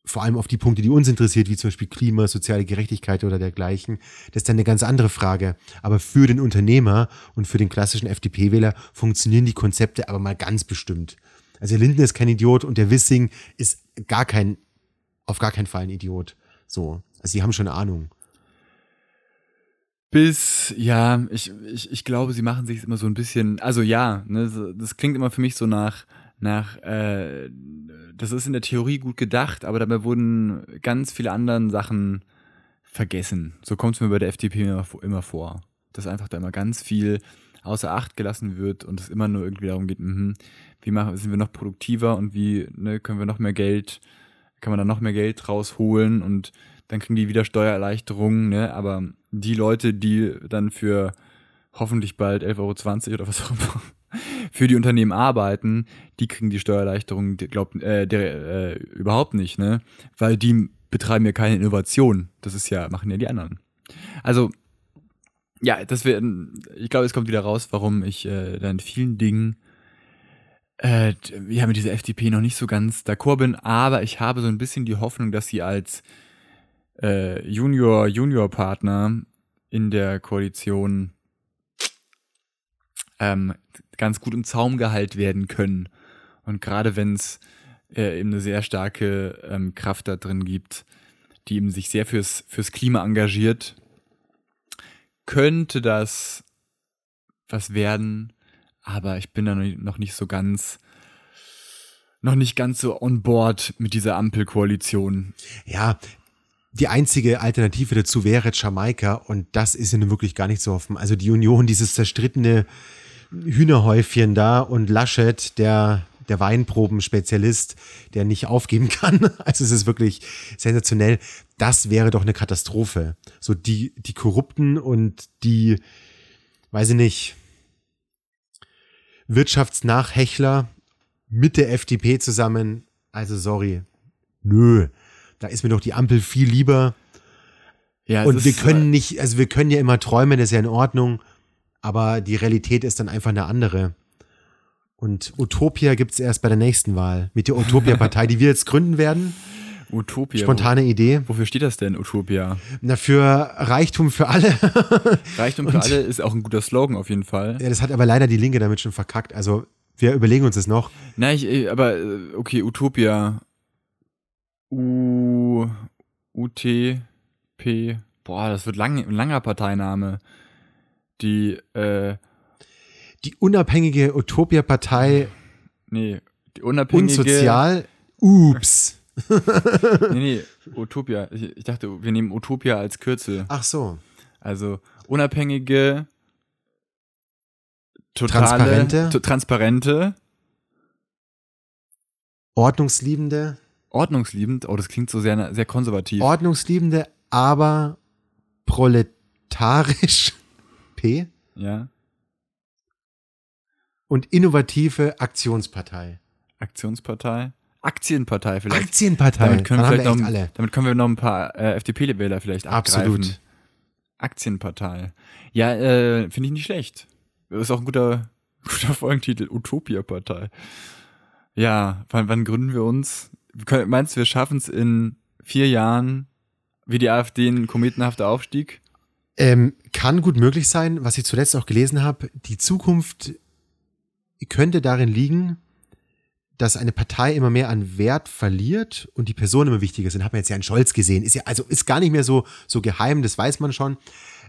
[SPEAKER 2] vor allem auf die Punkte, die uns interessiert, wie zum Beispiel Klima, soziale Gerechtigkeit oder dergleichen, das ist dann eine ganz andere Frage. Aber für den Unternehmer und für den klassischen FDP-Wähler funktionieren die Konzepte aber mal ganz bestimmt. Also der Lindner ist kein Idiot und der Wissing ist gar kein, auf gar keinen Fall ein Idiot. So. Also sie haben schon Ahnung.
[SPEAKER 1] Bis, ja, ich, ich, ich glaube, sie machen sich immer so ein bisschen, also ja, ne, das klingt immer für mich so nach, nach, äh, das ist in der Theorie gut gedacht, aber dabei wurden ganz viele anderen Sachen vergessen. So kommt es mir bei der FDP immer, immer vor. Dass einfach da immer ganz viel außer Acht gelassen wird und es immer nur irgendwie darum geht, mhm, wie machen, sind wir noch produktiver und wie ne, können wir noch mehr Geld, kann man da noch mehr Geld rausholen und dann kriegen die wieder Steuererleichterungen, ne? aber die Leute, die dann für hoffentlich bald 11,20 Euro oder was auch immer *laughs* für die Unternehmen arbeiten, die kriegen die Steuererleichterung, die glaubt, äh, der, äh, überhaupt nicht, ne? Weil die betreiben ja keine Innovation. Das ist ja, machen ja die anderen. Also, ja, das wäre, ich glaube, es kommt wieder raus, warum ich äh, da in vielen Dingen äh, ja, mit dieser FDP noch nicht so ganz d'accord bin, aber ich habe so ein bisschen die Hoffnung, dass sie als äh, Junior, Junior-Partner in der Koalition ähm, ganz gut im Zaum gehalten werden können. Und gerade wenn es äh, eben eine sehr starke ähm, Kraft da drin gibt, die eben sich sehr fürs, fürs Klima engagiert, könnte das was werden, aber ich bin da noch nicht so ganz, noch nicht ganz so on board mit dieser Ampelkoalition.
[SPEAKER 2] Ja, die einzige Alternative dazu wäre Jamaika und das ist ja nun wirklich gar nicht zu hoffen. Also die Union, dieses zerstrittene Hühnerhäufchen da und Laschet, der, der Weinprobenspezialist, der nicht aufgeben kann. *laughs* Also es ist wirklich sensationell. Das wäre doch eine Katastrophe. So die, die Korrupten und die, weiß ich nicht, Wirtschaftsnachhechler mit der FDP zusammen. Also sorry. Nö. Da ist mir doch die Ampel viel lieber.
[SPEAKER 1] Ja, es
[SPEAKER 2] Und wir können nicht, also wir können ja immer träumen, das ist ja in Ordnung, aber die Realität ist dann einfach eine andere. Und Utopia gibt's erst bei der nächsten Wahl. Mit der Utopia-Partei, die wir jetzt gründen werden.
[SPEAKER 1] äh, Utopia.
[SPEAKER 2] Spontane Idee.
[SPEAKER 1] Wo, wofür steht das denn, Utopia?
[SPEAKER 2] Na, für Reichtum für alle. *laughs*
[SPEAKER 1] Reichtum für alle ist auch ein guter Slogan auf jeden Fall.
[SPEAKER 2] ja, das hat aber leider die Linke damit schon verkackt. Also wir überlegen uns das noch.
[SPEAKER 1] Na, ich, äh, aber äh, okay, Utopia. U U T P. Boah, das wird lang, ein langer Parteiname. Die äh
[SPEAKER 2] Die unabhängige Utopia-Partei
[SPEAKER 1] nee, die unabhängige
[SPEAKER 2] unsozial. Ups. *laughs*
[SPEAKER 1] Nee, nee, Utopia. Ich, ich dachte, wir nehmen Utopia als Kürzel.
[SPEAKER 2] Ach so.
[SPEAKER 1] Also unabhängige totale
[SPEAKER 2] Transparente?
[SPEAKER 1] transparente,
[SPEAKER 2] Ordnungsliebende.
[SPEAKER 1] Ordnungsliebend. Oh, das klingt so sehr sehr konservativ.
[SPEAKER 2] Ordnungsliebende, aber proletarisch. P.
[SPEAKER 1] ja.
[SPEAKER 2] Und innovative Aktionspartei.
[SPEAKER 1] Aktionspartei. Aktienpartei vielleicht.
[SPEAKER 2] Aktienpartei.
[SPEAKER 1] Damit können,
[SPEAKER 2] Dann
[SPEAKER 1] wir vielleicht
[SPEAKER 2] wir
[SPEAKER 1] noch,
[SPEAKER 2] alle.
[SPEAKER 1] damit können wir noch ein paar äh, FDP-Wähler vielleicht abgreifen.
[SPEAKER 2] Absolut.
[SPEAKER 1] Aktienpartei. Ja, äh, finde ich nicht schlecht. Ist auch ein guter, *laughs* guter Folgentitel. Utopia-Partei. Ja, wann, wann gründen wir uns? Meinst du, wir schaffen es in vier Jahren wie die AfD ein kometenhafter Aufstieg?
[SPEAKER 2] Ähm, kann gut möglich sein, was ich zuletzt auch gelesen habe. Die Zukunft könnte darin liegen, dass eine Partei immer mehr an Wert verliert und die Personen immer wichtiger sind. Hat man jetzt ja in Scholz gesehen. Ist ja, also ist gar nicht mehr so, so geheim, das weiß man schon.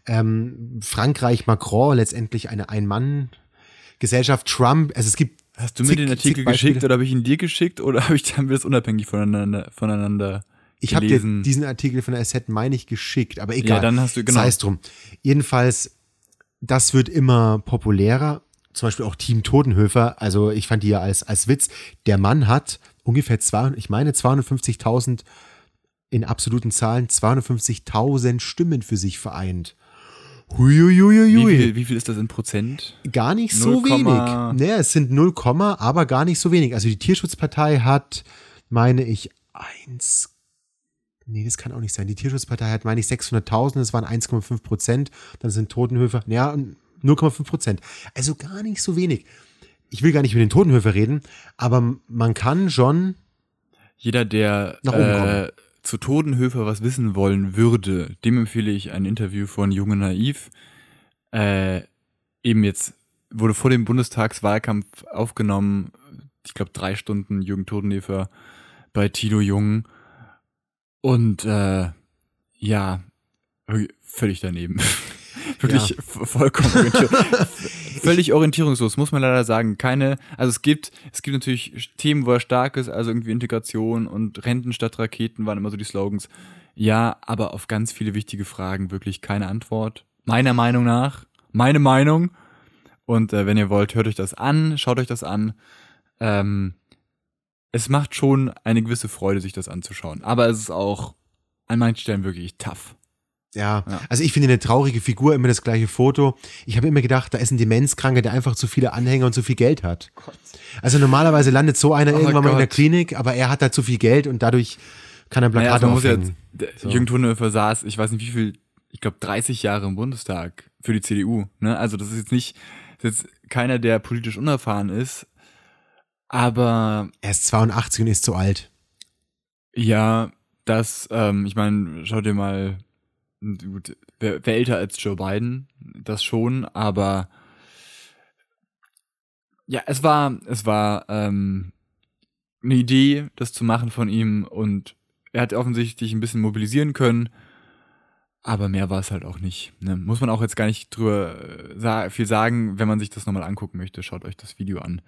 [SPEAKER 2] Ähm, Frankreich, Macron, letztendlich eine Ein-Mann-Gesellschaft, Trump, also es gibt.
[SPEAKER 1] Hast du mir
[SPEAKER 2] zig-
[SPEAKER 1] den Artikel geschickt oder habe ich ihn dir geschickt oder *laughs* habe ich, haben wir das unabhängig voneinander, voneinander
[SPEAKER 2] Ich habe dir diesen Artikel von der SZ, meine ich, geschickt, aber egal.
[SPEAKER 1] Ja, dann hast du, genau.
[SPEAKER 2] Sei es drum. Jedenfalls, das wird immer populärer. Zum Beispiel auch Team Totenhöfer. Also ich fand die ja als, als Witz. Der Mann hat ungefähr zwei, ich meine 250.000 in absoluten Zahlen 250.000 Stimmen für sich vereint. Huiuiuiui.
[SPEAKER 1] wie, viel, wie viel ist das in Prozent?
[SPEAKER 2] Gar nicht so
[SPEAKER 1] 0,
[SPEAKER 2] wenig. Naja, es sind 0, aber gar nicht so wenig. Also die Tierschutzpartei hat, meine ich, eins. Nee, das kann auch nicht sein. Die Tierschutzpartei hat, meine ich, 600.000, das waren 1,5 Prozent. Dann sind Totenhöfer, ja, 0,5 Prozent. Also gar nicht so wenig. Ich will gar nicht über den Totenhöfer reden, aber man kann schon,
[SPEAKER 1] Jeder, der
[SPEAKER 2] Nach oben
[SPEAKER 1] äh,
[SPEAKER 2] kommen.
[SPEAKER 1] Zu Todenhöfer was wissen wollen würde, dem empfehle ich ein Interview von Junge Naiv. Äh, eben jetzt wurde vor dem Bundestagswahlkampf aufgenommen, ich glaube drei Stunden Jürgen Todenhöfer bei Tilo Jung. Und äh, Ja, völlig daneben. *laughs* Wirklich ja. vollkommen *laughs* völlig orientierungslos, muss man leider sagen. Keine, also es gibt, es gibt natürlich Themen, wo er stark ist, also irgendwie Integration und Renten statt Raketen waren immer so die Slogans. Ja, aber auf ganz viele wichtige Fragen wirklich keine Antwort. Meiner Meinung nach. Meine Meinung. Und äh, wenn ihr wollt, hört euch das an, schaut euch das an. Ähm, es macht schon eine gewisse Freude, sich das anzuschauen. Aber es ist auch an manchen Stellen wirklich tough.
[SPEAKER 2] Ja, ja. also ich finde eine traurige Figur immer das gleiche Foto. Ich habe immer gedacht, da ist ein Demenzkranker, der einfach zu viele Anhänger und zu viel Geld hat. Gott. Also normalerweise landet so einer oh irgendwann Gott. mal in der Klinik, aber er hat da zu viel Geld und dadurch kann er Plakate naja, also aufhängen.
[SPEAKER 1] Ja, so. Jürgen Thunhöfer saß, ich weiß nicht wie viel, ich glaube 30 Jahre im Bundestag für die CDU. Ne? Also das ist jetzt nicht, ist jetzt keiner, der politisch unerfahren ist, aber...
[SPEAKER 2] Er ist 82 und ist zu alt.
[SPEAKER 1] Ja, das, ähm, ich meine, schau dir mal gut, wer, wer älter als Joe Biden, das schon, aber ja, es war, es war ähm, eine Idee, das zu machen von ihm und er hat offensichtlich ein bisschen mobilisieren können, aber mehr war es halt auch nicht. Ne? Muss man auch jetzt gar nicht drüber äh, viel sagen, wenn man sich das nochmal angucken möchte, schaut euch das Video an.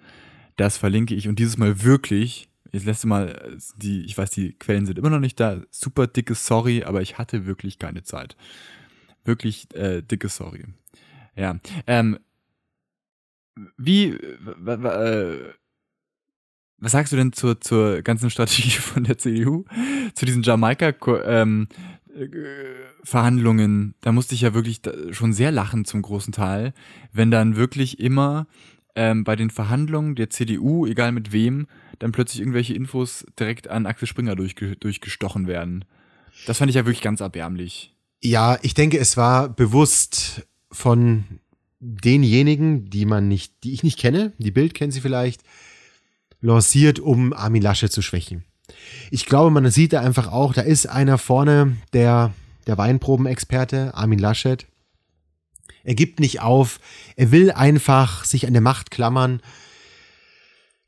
[SPEAKER 1] Das verlinke ich und dieses Mal wirklich Jetzt letzte Mal, die, ich weiß, die Quellen sind immer noch nicht da. Super dickes Sorry, aber ich hatte wirklich keine Zeit. Wirklich äh, dickes Sorry. Ja. Ähm, wie, äh, was sagst du denn zur, zur ganzen Strategie *laughs* von der CDU? Zu diesen Jamaika ähm, äh, da musste ich ja wirklich schon sehr lachen zum großen Teil, wenn dann wirklich immer ähm, bei den Verhandlungen der CDU, egal mit wem, dann plötzlich irgendwelche Infos direkt an Axel Springer durchge durchgestochen werden. Das fand ich ja wirklich ganz erbärmlich.
[SPEAKER 2] Ja, ich denke, es war bewusst von denjenigen, die man nicht, die ich nicht kenne, die Bild kennen sie vielleicht, lanciert, um Armin Lasche zu schwächen. Ich glaube, man sieht da einfach auch, da ist einer vorne, der, der Weinprobenexperte, Armin Laschet, er gibt nicht auf. Er will einfach sich an der Macht klammern.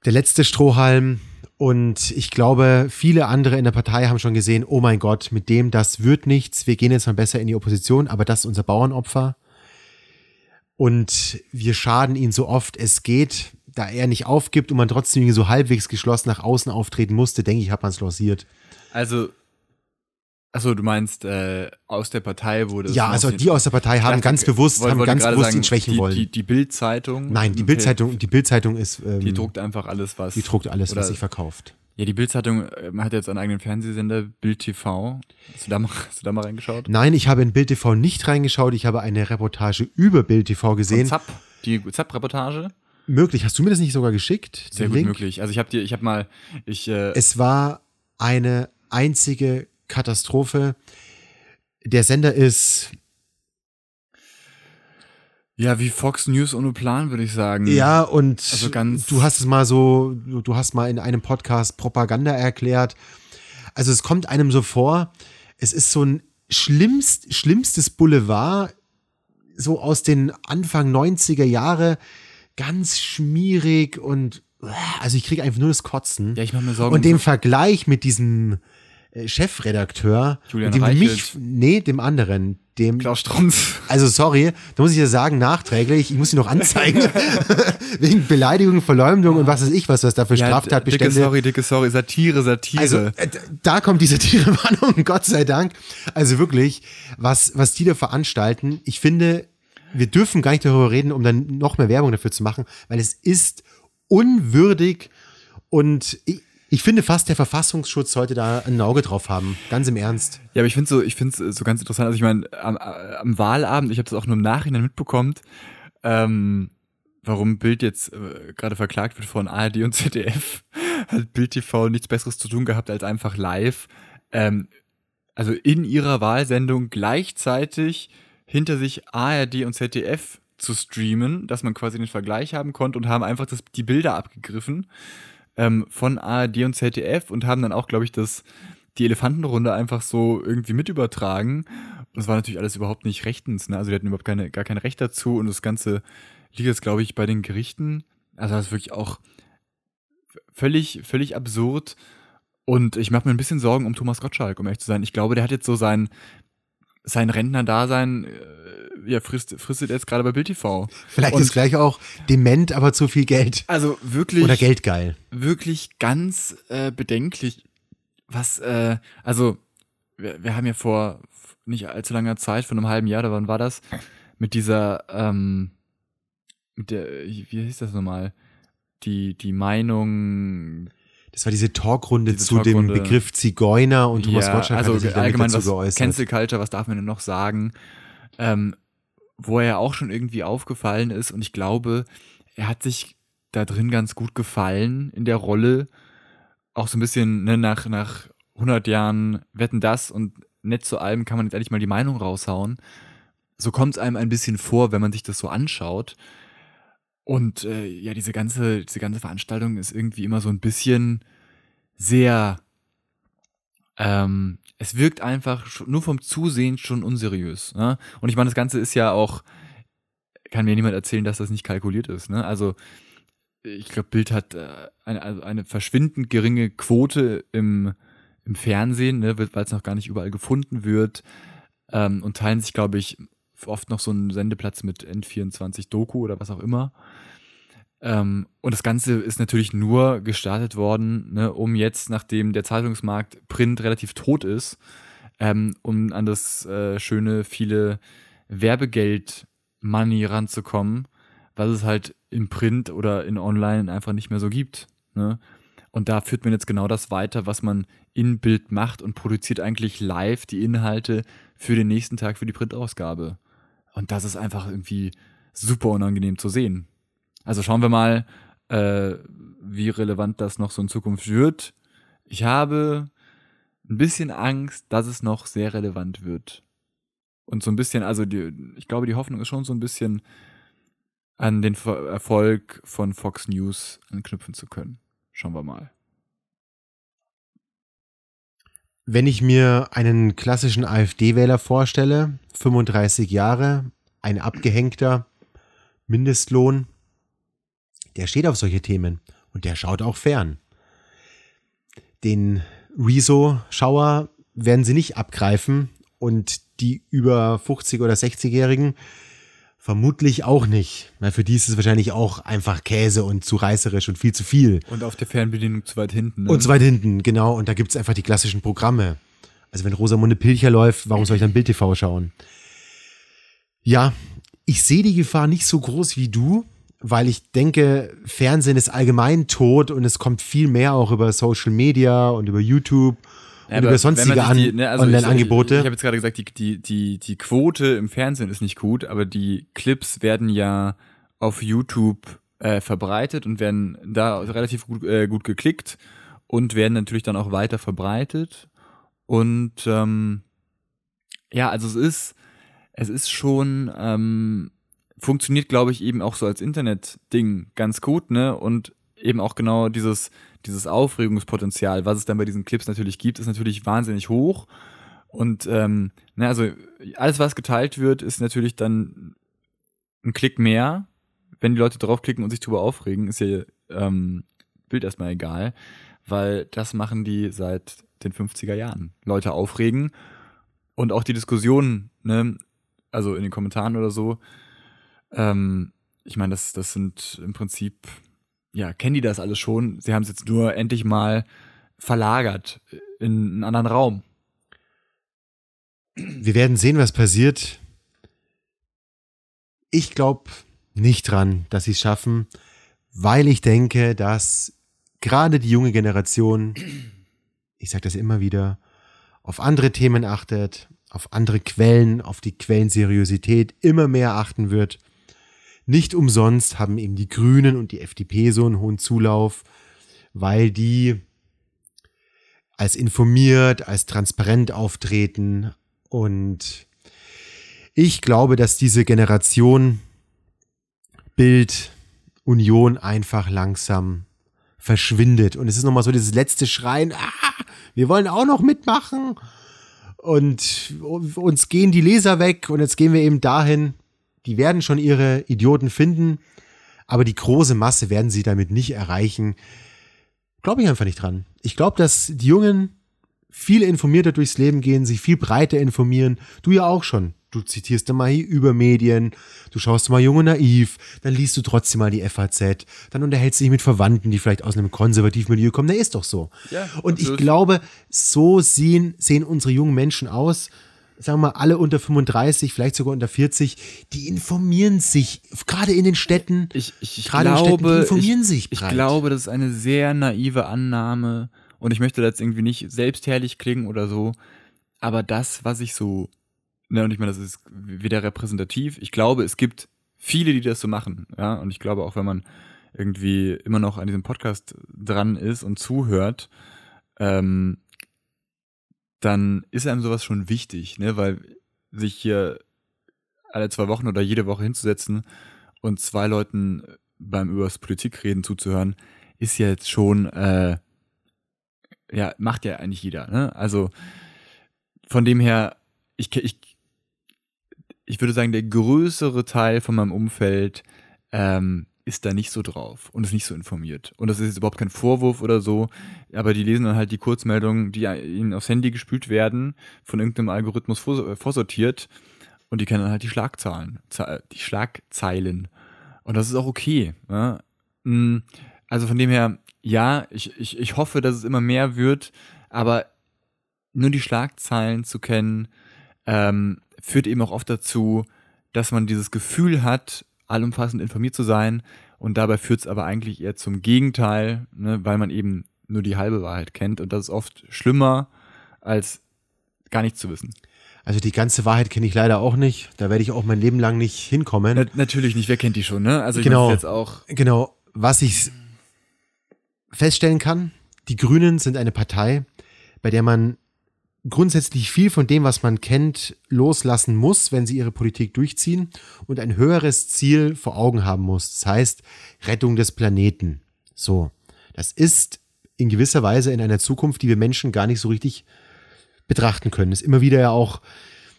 [SPEAKER 2] Der letzte Strohhalm. Und ich glaube, viele andere in der Partei haben schon gesehen, oh mein Gott, mit dem, das wird nichts. Wir gehen jetzt mal besser in die Opposition, aber das ist unser Bauernopfer. Und wir schaden ihn so oft es geht, da er nicht aufgibt und man trotzdem so halbwegs geschlossen nach außen auftreten musste, denke ich, hat man es lanciert.
[SPEAKER 1] Also Achso, du meinst äh, aus der Partei wurde
[SPEAKER 2] Ja, also die aus der Partei haben ganz bewusst, wollte, haben ganz bewusst sagen, ihn schwächen
[SPEAKER 1] die,
[SPEAKER 2] wollen.
[SPEAKER 1] Die, die Bildzeitung.
[SPEAKER 2] Nein, die Bildzeitung, die Bildzeitung ist.
[SPEAKER 1] Ähm, die druckt einfach alles, was.
[SPEAKER 2] Die druckt alles, was sich verkauft.
[SPEAKER 1] Ja, die Bildzeitung äh, hat jetzt einen eigenen Fernsehsender, Bild TV. Hast du, da mal, hast du da mal reingeschaut?
[SPEAKER 2] Nein, ich habe in Bild TV nicht reingeschaut. Ich habe eine Reportage über Bild TV gesehen.
[SPEAKER 1] Von Zapp, die Zapp-Reportage.
[SPEAKER 2] Möglich. Hast du mir das nicht sogar geschickt?
[SPEAKER 1] Sehr gut Link? möglich. Also ich habe dir, ich habe mal, ich. Äh,
[SPEAKER 2] es war eine einzige Katastrophe der Sender ist
[SPEAKER 1] ja, wie Fox News ohne Plan, würde ich sagen.
[SPEAKER 2] Ja, und also du hast es mal so, du hast mal in einem Podcast Propaganda erklärt. Also es kommt einem so vor, es ist so ein schlimmst, schlimmstes Boulevard, so aus den Anfang 90er Jahre, ganz schmierig und also ich kriege einfach nur das Kotzen.
[SPEAKER 1] Ja, ich mache mir Sorgen.
[SPEAKER 2] Und den Vergleich mit diesem Chefredakteur,
[SPEAKER 1] Julian
[SPEAKER 2] dem
[SPEAKER 1] Reichelt.
[SPEAKER 2] mich, nee, dem anderen, dem
[SPEAKER 1] Klaus Strunz.
[SPEAKER 2] Also sorry, da muss ich ja sagen, nachträglich, ich muss sie noch anzeigen, *laughs* wegen Beleidigung, Verleumdung und was weiß ich, was das da für ja, Straftatbestände.
[SPEAKER 1] Dicke Sorry, dicke Sorry, Satire, Satire.
[SPEAKER 2] Also äh, da kommt die Satirewarnung, *laughs* Gott sei Dank. Also wirklich, was, was die da veranstalten, ich finde, wir dürfen gar nicht darüber reden, um dann noch mehr Werbung dafür zu machen, weil es ist unwürdig und ich, ich finde fast, der Verfassungsschutz sollte da ein Auge drauf haben. Ganz im Ernst.
[SPEAKER 1] Ja, aber ich finde so, es so ganz interessant. Also ich meine, am, am, Wahlabend, ich habe das auch nur im Nachhinein mitbekommen, ähm, warum Bild jetzt äh, gerade verklagt wird von ARD und ZDF. *laughs* Hat Bild TV nichts Besseres zu tun gehabt, als einfach live, ähm, also in ihrer Wahlsendung gleichzeitig hinter sich ARD und ZDF zu streamen, dass man quasi den Vergleich haben konnte und haben einfach das, die Bilder abgegriffen ähm, von ARD und ZDF und haben dann auch, glaube ich, das, die Elefantenrunde einfach so irgendwie mit übertragen. Und es war natürlich alles überhaupt nicht rechtens, ne? Also die hatten überhaupt keine, gar kein Recht dazu und das Ganze liegt jetzt, glaube ich, bei den Gerichten. Also das ist wirklich auch völlig, völlig absurd. Und ich mache mir ein bisschen Sorgen um Thomas Gottschalk, um ehrlich zu sein. Ich glaube, der hat jetzt so sein, sein Rentner-Dasein äh, ja, frisst, fristet jetzt gerade bei Bild TV.
[SPEAKER 2] Vielleicht
[SPEAKER 1] Und-
[SPEAKER 2] ist gleich auch dement, aber zu viel Geld.
[SPEAKER 1] Also wirklich.
[SPEAKER 2] Oder geldgeil.
[SPEAKER 1] wirklich ganz äh, bedenklich, was, äh, also, wir, wir haben ja vor nicht allzu langer Zeit, vor einem halben Jahr, oder wann war das, mit dieser, ähm, mit der, wie hieß das nochmal? Die, die Meinung,
[SPEAKER 2] Das war diese Talkrunde
[SPEAKER 1] Diese
[SPEAKER 2] zu
[SPEAKER 1] Talkrunde.
[SPEAKER 2] dem Begriff Zigeuner und Thomas
[SPEAKER 1] ja,
[SPEAKER 2] Gottschalk
[SPEAKER 1] also
[SPEAKER 2] hatte sich
[SPEAKER 1] allgemein
[SPEAKER 2] dazu
[SPEAKER 1] was
[SPEAKER 2] geäußert.
[SPEAKER 1] Cancel Culture, was darf man denn noch sagen? Ähm, wo er ja auch schon irgendwie aufgefallen ist und ich glaube, er hat sich da drin ganz gut gefallen in der Rolle. Auch so ein bisschen ne, nach, nach 100 Jahren Wetten das und nett zu allem kann man jetzt endlich mal die Meinung raushauen. So kommt es einem ein bisschen vor, wenn man sich das so anschaut. Und äh, ja, diese ganze, diese ganze Veranstaltung ist irgendwie immer so ein bisschen sehr ähm, es wirkt einfach schon, nur vom Zusehen schon unseriös. Ne? Und ich meine, das Ganze ist ja auch, kann mir niemand erzählen, dass das nicht kalkuliert ist. Ne? Also ich glaube, Bild hat äh, eine, also eine verschwindend geringe Quote im, im Fernsehen, ne? weil es noch gar nicht überall gefunden wird. Ähm, und teilen sich, glaube ich, oft noch so einen Sendeplatz mit N24 Doku oder was auch immer. Ähm, und das Ganze ist natürlich nur gestartet worden, ne, um jetzt, nachdem der Zeitungsmarkt Print relativ tot ist, ähm, um an das äh, schöne, viele Werbegeld-Money ranzukommen, was es halt im Print oder in Online einfach nicht mehr so gibt. Ne? Und da führt man jetzt genau das weiter, was man in Bild macht und produziert eigentlich live die Inhalte für den nächsten Tag für die Printausgabe. Und das ist einfach irgendwie super unangenehm zu sehen. Also schauen wir mal, äh, wie relevant das noch so in Zukunft wird. Ich habe ein bisschen Angst, dass es noch sehr relevant wird. Und so ein bisschen, also die, ich glaube, die Hoffnung ist schon so ein bisschen an den Erfolg von Fox News anknüpfen zu können. Schauen wir mal.
[SPEAKER 2] Wenn ich mir einen klassischen AfD-Wähler vorstelle, 35 Jahre, ein abgehängter Mindestlohn, der steht auf solche Themen und der schaut auch fern. Den Rezo-Schauer werden sie nicht abgreifen und die über 50 oder 60-Jährigen vermutlich auch nicht, weil für die ist es wahrscheinlich auch einfach Käse und zu reißerisch und viel zu viel.
[SPEAKER 1] Und auf der Fernbedienung zu weit hinten. Ne?
[SPEAKER 2] Und so weit hinten, genau. Und da gibt's einfach die klassischen Programme. Also wenn Rosamunde Pilcher läuft, warum soll ich dann Bild TV schauen? Ja, ich sehe die Gefahr nicht so groß wie du, weil ich denke, Fernsehen ist allgemein tot und es kommt viel mehr auch über Social Media und über YouTube
[SPEAKER 1] Ja,
[SPEAKER 2] über sonstige
[SPEAKER 1] die- ne, also ich-
[SPEAKER 2] Online-Angebote.
[SPEAKER 1] Ich, ich habe jetzt gerade gesagt, die, die, die, die Quote im Fernsehen ist nicht gut, aber die Clips werden ja auf YouTube äh, verbreitet und werden da relativ gut, äh, gut geklickt und werden natürlich dann auch weiter verbreitet. Und ähm, ja, also es ist, es ist schon, ähm, funktioniert, glaube ich, eben auch so als Internet-Ding ganz gut, ne? Und eben auch genau dieses, dieses Aufregungspotenzial, was es dann bei diesen Clips natürlich gibt, ist natürlich wahnsinnig hoch. Und ähm, ne, also alles, was geteilt wird, ist natürlich dann ein Klick mehr. Wenn die Leute draufklicken und sich drüber aufregen, ist ja ähm, Bild erstmal egal, weil das machen die seit den 50er Jahren. Leute aufregen und auch die Diskussionen, ne, also in den Kommentaren oder so, ähm, ich meine, das, das sind im Prinzip, ja, kennen die das alles schon. Sie haben es jetzt nur endlich mal verlagert in einen anderen Raum.
[SPEAKER 2] Wir werden sehen, was passiert. Ich glaube nicht dran, dass sie es schaffen, weil ich denke, dass gerade die junge Generation, ich sage das immer wieder, auf andere Themen achtet, auf andere Quellen, auf die Quellenseriosität immer mehr achten wird. Nicht umsonst haben eben die Grünen und die FDP so einen hohen Zulauf, weil die als informiert, als transparent auftreten und ich glaube, dass diese Generation Bild Union einfach langsam verschwindet. Und es ist nochmal so dieses letzte Schreien, ah, wir wollen auch noch mitmachen. Und uns gehen die Leser weg und jetzt gehen wir eben dahin. Die werden schon ihre Idioten finden, aber die große Masse werden sie damit nicht erreichen. Glaube ich einfach nicht dran. Ich glaube, dass die Jungen viel informierter durchs Leben gehen, sich viel breiter informieren. Du ja auch schon. Du zitierst dann mal hier über Medien, du schaust mal Jung und Naiv, dann liest du trotzdem mal die FAZ, dann unterhältst du dich mit Verwandten, die vielleicht aus einem konservativen Milieu kommen. Na, ist doch so.
[SPEAKER 1] Ja,
[SPEAKER 2] und
[SPEAKER 1] absolut.
[SPEAKER 2] ich glaube, so sehen, sehen unsere jungen Menschen aus. Sagen wir mal, alle unter 35, vielleicht sogar unter 40, die informieren sich, gerade in den Städten.
[SPEAKER 1] Ich, ich, ich
[SPEAKER 2] Gerade in Städten, die
[SPEAKER 1] glaube,
[SPEAKER 2] informieren
[SPEAKER 1] ich,
[SPEAKER 2] sich
[SPEAKER 1] ich
[SPEAKER 2] breit.
[SPEAKER 1] glaube, das ist eine sehr naive Annahme und ich möchte jetzt irgendwie nicht selbstherrlich klingen oder so, aber das, was ich so, ne, und ich meine, das ist wieder repräsentativ. Ich glaube, es gibt viele, die das so machen, ja, und ich glaube auch, wenn man irgendwie immer noch an diesem Podcast dran ist und zuhört, ähm, dann ist einem sowas schon wichtig, ne, weil sich hier alle zwei Wochen oder jede Woche hinzusetzen und zwei Leuten beim übers Politikreden zuzuhören, ist ja jetzt schon, äh, ja, macht ja eigentlich jeder, ne? Also von dem her, ich, ich, ich würde sagen, der größere Teil von meinem Umfeld ähm, ist da nicht so drauf und ist nicht so informiert. Und das ist jetzt überhaupt kein Vorwurf oder so, aber die lesen dann halt die Kurzmeldungen, die ihnen aufs Handy gespült werden, von irgendeinem Algorithmus vor, vorsortiert und die kennen dann halt die Schlagzahlen, Ze- die Schlagzeilen. Und das ist auch okay. Mm, Also von dem her, ja, ich, ich, ich hoffe, dass es immer mehr wird, aber nur die Schlagzeilen zu kennen, ähm, führt eben auch oft dazu, dass man dieses Gefühl hat, allumfassend informiert zu sein und dabei führt es aber eigentlich eher zum Gegenteil, ne, weil man eben nur die halbe Wahrheit kennt und das ist oft schlimmer, als gar nichts zu wissen.
[SPEAKER 2] Also die ganze Wahrheit kenne ich leider auch nicht. Da werde ich auch mein Leben lang nicht hinkommen.
[SPEAKER 1] Na, natürlich nicht, wer kennt die schon, ne? Also ich
[SPEAKER 2] Genau.
[SPEAKER 1] jetzt auch
[SPEAKER 2] Genau, was ich feststellen kann, die Grünen sind eine Partei, bei der man grundsätzlich viel von dem, was man kennt, loslassen muss, wenn sie ihre Politik durchziehen und ein höheres Ziel vor Augen haben muss. Das heißt, Rettung des Planeten. So. Das ist in gewisser Weise in einer Zukunft, die wir Menschen gar nicht so richtig betrachten können. Ist immer wieder ja auch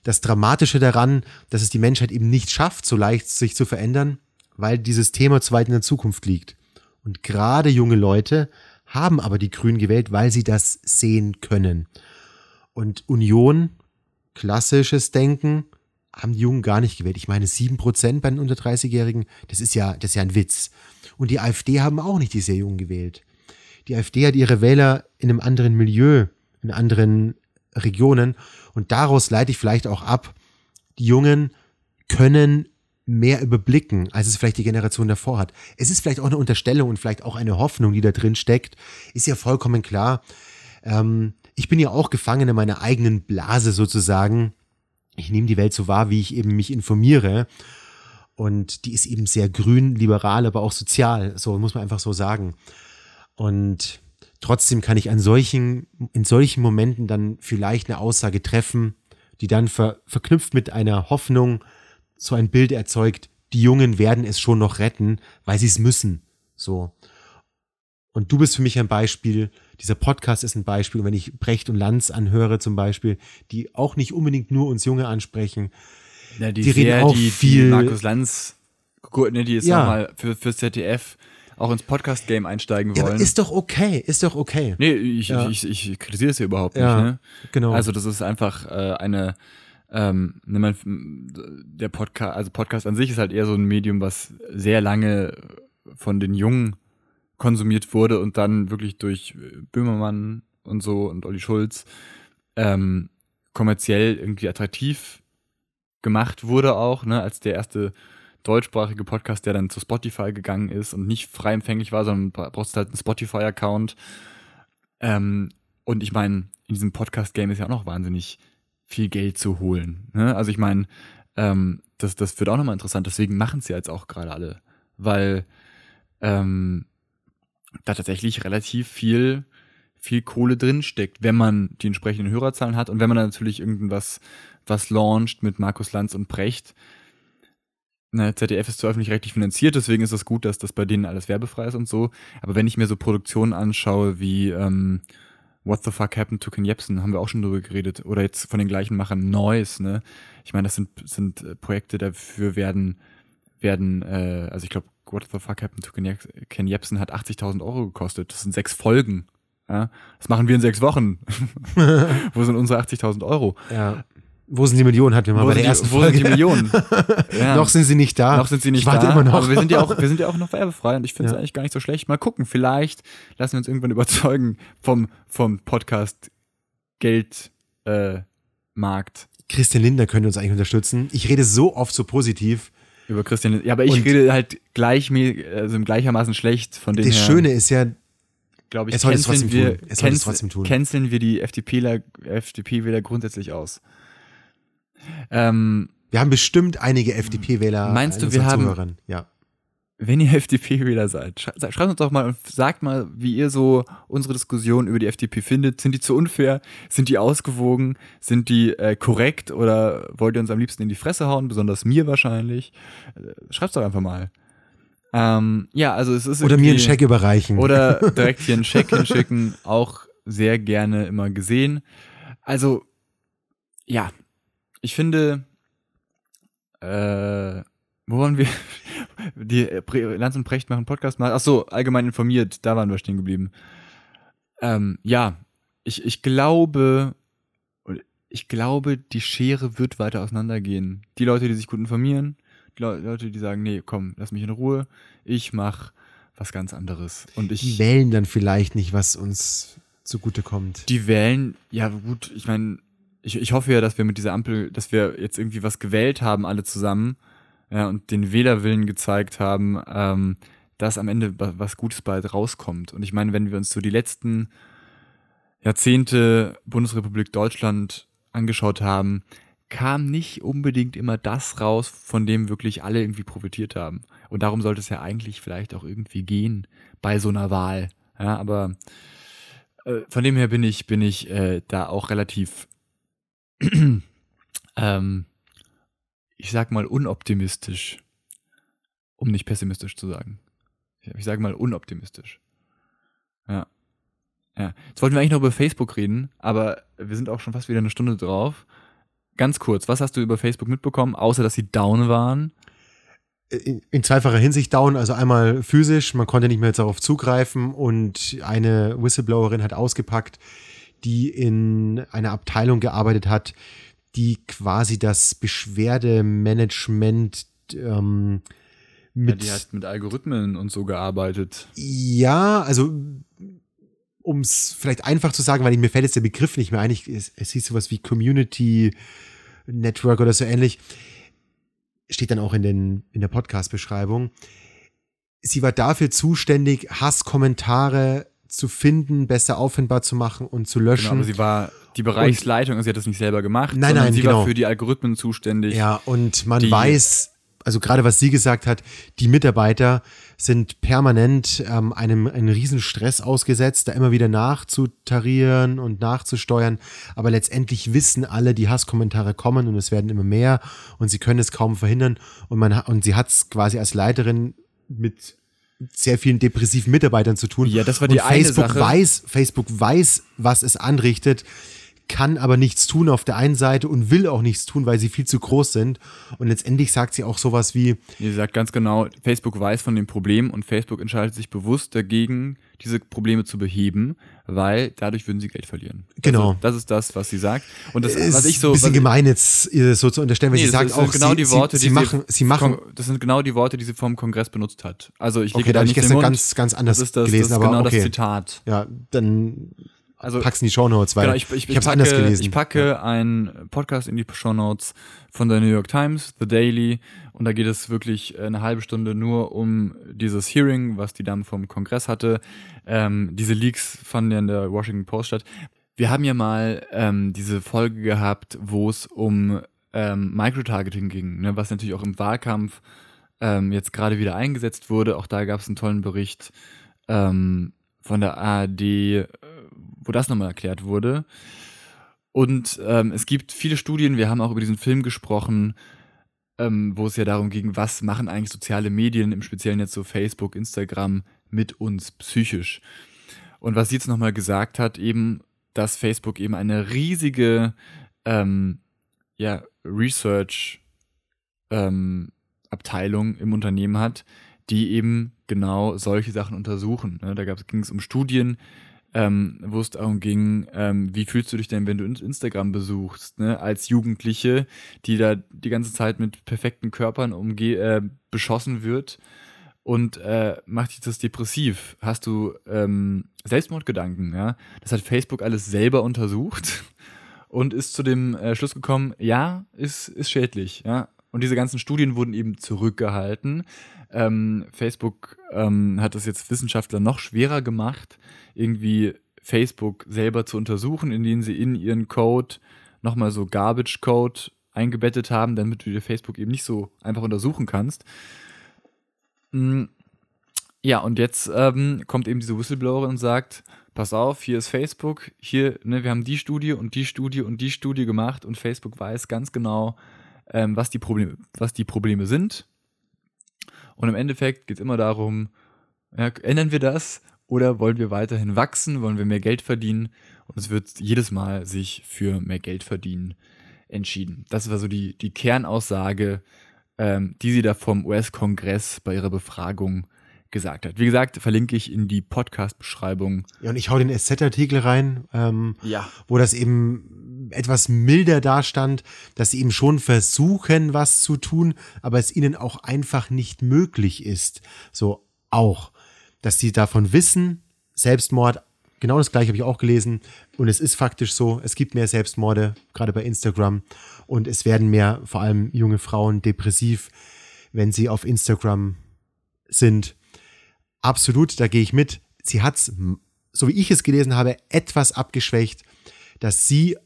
[SPEAKER 2] das Dramatische daran, dass es die Menschheit eben nicht schafft, so leicht sich zu verändern, weil dieses Thema zu weit in der Zukunft liegt. Und gerade junge Leute haben aber die Grünen gewählt, weil sie das sehen können. Und Union, klassisches Denken, haben die Jungen gar nicht gewählt. Ich meine, 7% bei den unter 30-Jährigen, das ist ja, das ist ja ein Witz. Und die AfD haben auch nicht die sehr Jungen gewählt. Die AfD hat ihre Wähler in einem anderen Milieu, in anderen Regionen. Und daraus leite ich vielleicht auch ab, die Jungen können mehr überblicken, als es vielleicht die Generation davor hat. Es ist vielleicht auch eine Unterstellung und vielleicht auch eine Hoffnung, die da drin steckt. Ist ja vollkommen klar. Ähm, ich bin ja auch gefangen in meiner eigenen Blase sozusagen. Ich nehme die Welt so wahr, wie ich eben mich informiere. Und die ist eben sehr grün, liberal, aber auch sozial. So muss man einfach so sagen. Und trotzdem kann ich an solchen, in solchen Momenten dann vielleicht eine Aussage treffen, die dann ver, verknüpft mit einer Hoffnung so ein Bild erzeugt, die Jungen werden es schon noch retten, weil sie es müssen. So. Und du bist für mich ein Beispiel. Dieser Podcast ist ein Beispiel. Und wenn ich Brecht und Lanz anhöre zum Beispiel, die auch nicht unbedingt nur uns Junge ansprechen,
[SPEAKER 1] Ja, die,
[SPEAKER 2] Die reden
[SPEAKER 1] sehr,
[SPEAKER 2] auch
[SPEAKER 1] die,
[SPEAKER 2] viel-
[SPEAKER 1] Die Markus Lanz, ne, die jetzt
[SPEAKER 2] Ja.
[SPEAKER 1] nochmal für, fürs ZDF auch ins Podcast-Game einsteigen
[SPEAKER 2] ja,
[SPEAKER 1] wollen.
[SPEAKER 2] ist doch okay, ist doch okay.
[SPEAKER 1] nee, ich,
[SPEAKER 2] Ja.
[SPEAKER 1] ich, ich, ich kritisiere das hier überhaupt
[SPEAKER 2] Ja,
[SPEAKER 1] nicht. Ne?
[SPEAKER 2] genau.
[SPEAKER 1] Also das ist einfach äh, eine, ähm, ne, man, der Podcast, also Podcast an sich ist halt eher so ein Medium, was sehr lange von den Jungen konsumiert wurde und dann wirklich durch Böhmermann und so und Olli Schulz ähm, kommerziell irgendwie attraktiv gemacht wurde auch, ne, als der erste deutschsprachige Podcast, der dann zu Spotify gegangen ist und nicht frei empfänglich war, sondern bra- brauchst halt einen Spotify-Account. Ähm, und ich meine, in diesem Podcast-Game ist ja auch noch wahnsinnig viel Geld zu holen. Ne? Also ich meine, ähm, das, das wird auch nochmal interessant, deswegen machen ja jetzt auch gerade alle, weil ähm, da tatsächlich relativ viel, viel Kohle drin steckt, wenn man die entsprechenden Hörerzahlen hat und wenn man dann natürlich irgendwas was launcht mit Markus Lanz und Precht. Ne, ZDF ist zwar öffentlich-rechtlich finanziert, deswegen ist es gut, dass das bei denen alles werbefrei ist und so. Aber wenn ich mir so Produktionen anschaue wie ähm, What the Fuck Happened to Ken Jebsen, haben wir auch schon drüber geredet. Oder jetzt von den gleichen Machern Noise, ne? Ich meine, das sind, sind äh, Projekte, dafür werden, werden, äh, also ich glaube, What the Fuck Happened to Ken, Je Ken Jebsen hat 80.000 Euro gekostet. Das sind sechs Folgen. Ja? Das machen wir in sechs Wochen. *laughs* Wo sind unsere 80.000 Euro?
[SPEAKER 2] Ja. Wo sind die Millionen, hatten wir mal
[SPEAKER 1] Wo
[SPEAKER 2] bei
[SPEAKER 1] sind
[SPEAKER 2] der ersten
[SPEAKER 1] die, wo
[SPEAKER 2] Folge.
[SPEAKER 1] sind die Millionen? *laughs* Ja.
[SPEAKER 2] Noch sind sie nicht da.
[SPEAKER 1] Noch sind sie nicht
[SPEAKER 2] ich warte
[SPEAKER 1] da,
[SPEAKER 2] immer noch.
[SPEAKER 1] aber wir sind ja auch, wir sind ja auch noch werbefrei und ich finde es
[SPEAKER 2] Ja.
[SPEAKER 1] eigentlich gar nicht so schlecht. Mal gucken, vielleicht lassen wir uns irgendwann überzeugen vom, vom Podcast Geld äh, Markt
[SPEAKER 2] Christian Linder könnte uns eigentlich unterstützen. Ich rede so oft so positiv.
[SPEAKER 1] Über Christian. Ja, aber ich
[SPEAKER 2] Und-
[SPEAKER 1] rede halt gleich, also gleichermaßen schlecht von den
[SPEAKER 2] Das
[SPEAKER 1] her,
[SPEAKER 2] Schöne ist ja,
[SPEAKER 1] glaube ich,
[SPEAKER 2] er soll es trotzdem
[SPEAKER 1] wir,
[SPEAKER 2] tun. Er soll es trotzdem tun.
[SPEAKER 1] canceln wir die FDPler, FDP-Wähler grundsätzlich aus. Ähm,
[SPEAKER 2] wir haben bestimmt einige FDP-Wähler.
[SPEAKER 1] Meinst du, wir haben-.
[SPEAKER 2] Ja.
[SPEAKER 1] Wenn ihr *laughs* FDP-Wähler seid, schrei- schreibt uns doch mal und sagt mal, wie ihr so unsere Diskussion über die FDP findet. Sind die zu unfair? Sind die ausgewogen? Sind die äh, korrekt? Oder wollt ihr uns am liebsten in die Fresse hauen? Besonders mir wahrscheinlich. Äh, Schreibt's doch einfach mal. Ähm, ja, also es ist
[SPEAKER 2] Oder mir einen Scheck überreichen.
[SPEAKER 1] Oder *laughs* direkt hier einen Scheck hinschicken. Auch sehr gerne immer gesehen. Also, ja, ich finde, äh, wo waren wir? Die äh, Lanz und Precht machen Podcast mal. Ach so, allgemein informiert, da waren wir stehen geblieben. Ähm, ja, ich, ich glaube, ich glaube, die Schere wird weiter auseinandergehen. Die Leute, die sich gut informieren, die Le Leute, die sagen, nee, komm, lass mich in Ruhe, ich mach was ganz anderes. Und ich.
[SPEAKER 2] die wählen dann vielleicht nicht, was uns zugutekommt.
[SPEAKER 1] Die wählen, ja gut, ich meine, ich, ich hoffe ja, dass wir mit dieser Ampel, dass wir jetzt irgendwie was gewählt haben, alle zusammen, ja, und den Wählerwillen gezeigt haben, ähm, dass am Ende wa- was Gutes bald rauskommt. Und ich meine, wenn wir uns so die letzten Jahrzehnte Bundesrepublik Deutschland angeschaut haben, kam nicht unbedingt immer das raus, von dem wirklich alle irgendwie profitiert haben. Und darum sollte es ja eigentlich vielleicht auch irgendwie gehen bei so einer Wahl. Ja, aber äh, von dem her bin ich, bin ich äh, da auch relativ, *clears throat* ähm, ich sag mal, unoptimistisch, um nicht pessimistisch zu sagen. Ich, sage mal unoptimistisch. Ja. Ja. Jetzt wollten wir eigentlich noch über Facebook reden, aber wir sind auch schon fast wieder eine Stunde drauf. Ganz kurz, was hast du über Facebook mitbekommen, außer dass sie down waren?
[SPEAKER 2] in, in zweifacher Hinsicht down, also einmal physisch, man konnte nicht mehr darauf zugreifen und eine Whistleblowerin hat ausgepackt, die in einer Abteilung gearbeitet hat, die quasi das Beschwerdemanagement ähm,
[SPEAKER 1] Ja,
[SPEAKER 2] mit
[SPEAKER 1] die hat mit Algorithmen und so gearbeitet.
[SPEAKER 2] ja, also um es vielleicht einfach zu sagen, weil mir fällt jetzt der Begriff nicht mehr ein, ich, es, es hieß sowas wie Community Network oder so ähnlich, steht dann auch in, den, in der Podcast-Beschreibung. Sie war dafür zuständig, Hasskommentare zu finden, besser auffindbar zu machen und zu
[SPEAKER 1] Genau,
[SPEAKER 2] löschen.
[SPEAKER 1] aber sie war die Bereichsleitung, also sie hat das nicht selber gemacht,
[SPEAKER 2] Nein, nein,
[SPEAKER 1] sie
[SPEAKER 2] genau.
[SPEAKER 1] war für die Algorithmen zuständig.
[SPEAKER 2] Ja, und man
[SPEAKER 1] Die-
[SPEAKER 2] weiß, also gerade was sie gesagt hat, die Mitarbeiter sind permanent ähm, einem einen riesen Stress ausgesetzt, da immer wieder nachzutarieren und nachzusteuern. Aber letztendlich wissen alle, die Hasskommentare kommen und es werden immer mehr und sie können es kaum verhindern. Und man und sie hat es quasi als Leiterin mit sehr vielen depressiven Mitarbeitern zu tun.
[SPEAKER 1] Ja, das war die
[SPEAKER 2] und
[SPEAKER 1] eine
[SPEAKER 2] Facebook
[SPEAKER 1] Sache.
[SPEAKER 2] weiß, Facebook weiß, was es anrichtet, kann aber nichts tun auf der einen Seite und will auch nichts tun, weil sie viel zu groß sind. Und letztendlich sagt sie auch sowas wie,
[SPEAKER 1] Ihr sagt ganz genau, Facebook weiß von dem Problem und Facebook entscheidet sich bewusst dagegen, diese Probleme zu beheben, weil dadurch würden sie Geld verlieren.
[SPEAKER 2] Genau.
[SPEAKER 1] Also, das ist das, was sie sagt. Und das,
[SPEAKER 2] ist
[SPEAKER 1] was ich so.
[SPEAKER 2] ein bisschen gemein jetzt so zu unterstellen, weil
[SPEAKER 1] Nee,
[SPEAKER 2] sie sagt auch,
[SPEAKER 1] genau
[SPEAKER 2] sie,
[SPEAKER 1] die Worte,
[SPEAKER 2] sie, sie machen, sie machen,
[SPEAKER 1] Das sind genau die Worte, die sie vom Kongress benutzt hat. Also ich
[SPEAKER 2] okay,
[SPEAKER 1] lege
[SPEAKER 2] da
[SPEAKER 1] da
[SPEAKER 2] habe ich gestern
[SPEAKER 1] Mund.
[SPEAKER 2] ganz, ganz anders
[SPEAKER 1] das ist das,
[SPEAKER 2] gelesen,
[SPEAKER 1] das ist
[SPEAKER 2] aber
[SPEAKER 1] genau
[SPEAKER 2] okay.
[SPEAKER 1] das Zitat.
[SPEAKER 2] Ja, dann
[SPEAKER 1] Also
[SPEAKER 2] pack's in die Shownotes, weil
[SPEAKER 1] Genau, ich, ich,
[SPEAKER 2] ich habe es
[SPEAKER 1] packe,
[SPEAKER 2] anders gelesen.
[SPEAKER 1] Ich packe einen Podcast in die Show Notes von der New York Times, The Daily, und da geht es wirklich eine halbe Stunde nur um dieses Hearing, was die Dame vom Kongress hatte. Ähm, diese Leaks fanden ja in der Washington Post statt. Wir haben ja mal ähm, diese Folge gehabt, wo es um ähm, Microtargeting ging, ne, was natürlich auch im Wahlkampf ähm, jetzt gerade wieder eingesetzt wurde. Auch da gab es einen tollen Bericht ähm, von der ARD, äh, wo das nochmal erklärt wurde. Und ähm, es gibt viele Studien, wir haben auch über diesen Film gesprochen, ähm, wo es ja darum ging, was machen eigentlich soziale Medien, im Speziellen jetzt so Facebook, Instagram, mit uns psychisch. Und was sie jetzt nochmal gesagt hat, eben, dass Facebook eben eine riesige ähm, ja, Research ähm, im Unternehmen hat, die eben genau solche Sachen untersuchen. Ne? Da ging es um Studien, ähm, wo es darum ging, ähm, wie fühlst du dich denn, wenn du Instagram besuchst, ne? als Jugendliche, die da die ganze Zeit mit perfekten Körpern umge äh, beschossen wird und äh, macht dich das depressiv? Hast du ähm, Selbstmordgedanken? Ja? Das hat Facebook alles selber untersucht *laughs* und ist zu dem äh, Schluss gekommen, ja, ist, ist schädlich. Ja? Und diese ganzen Studien wurden eben zurückgehalten. Ähm, Facebook ähm, hat das jetzt Wissenschaftler noch schwerer gemacht, irgendwie Facebook selber zu untersuchen, indem sie in ihren Code nochmal so Garbage Code eingebettet haben, damit du dir Facebook eben nicht so einfach untersuchen kannst. Mm, ja, und jetzt ähm, kommt eben diese Whistleblowerin und sagt, pass auf, hier ist Facebook, hier, ne, wir haben die Studie und die Studie und die Studie gemacht und Facebook weiß ganz genau, ähm, was, die Probleme, was die Probleme sind. Und im Endeffekt geht es immer darum, ja, ändern wir das oder wollen wir weiterhin wachsen, wollen wir mehr Geld verdienen? Und es wird jedes Mal sich für mehr Geld verdienen entschieden. Das war so die, die Kernaussage, ähm, die sie da vom US-Kongress bei ihrer Befragung gesagt hat. Wie gesagt, verlinke ich in die Podcast-Beschreibung.
[SPEAKER 2] Ja, und ich hau den SZ-Artikel rein, ähm,
[SPEAKER 1] ja.
[SPEAKER 2] wo das eben etwas milder dastand, dass sie eben schon versuchen, was zu tun, aber es ihnen auch einfach nicht möglich ist. So auch, dass sie davon wissen, Selbstmord, genau das gleiche habe ich auch gelesen. Und es ist faktisch so, es gibt mehr Selbstmorde, gerade bei Instagram. Und es werden mehr, vor allem junge Frauen, depressiv, wenn sie auf Instagram sind absolut, da gehe ich mit. Sie hat es, so wie ich es gelesen habe, etwas abgeschwächt, dass sie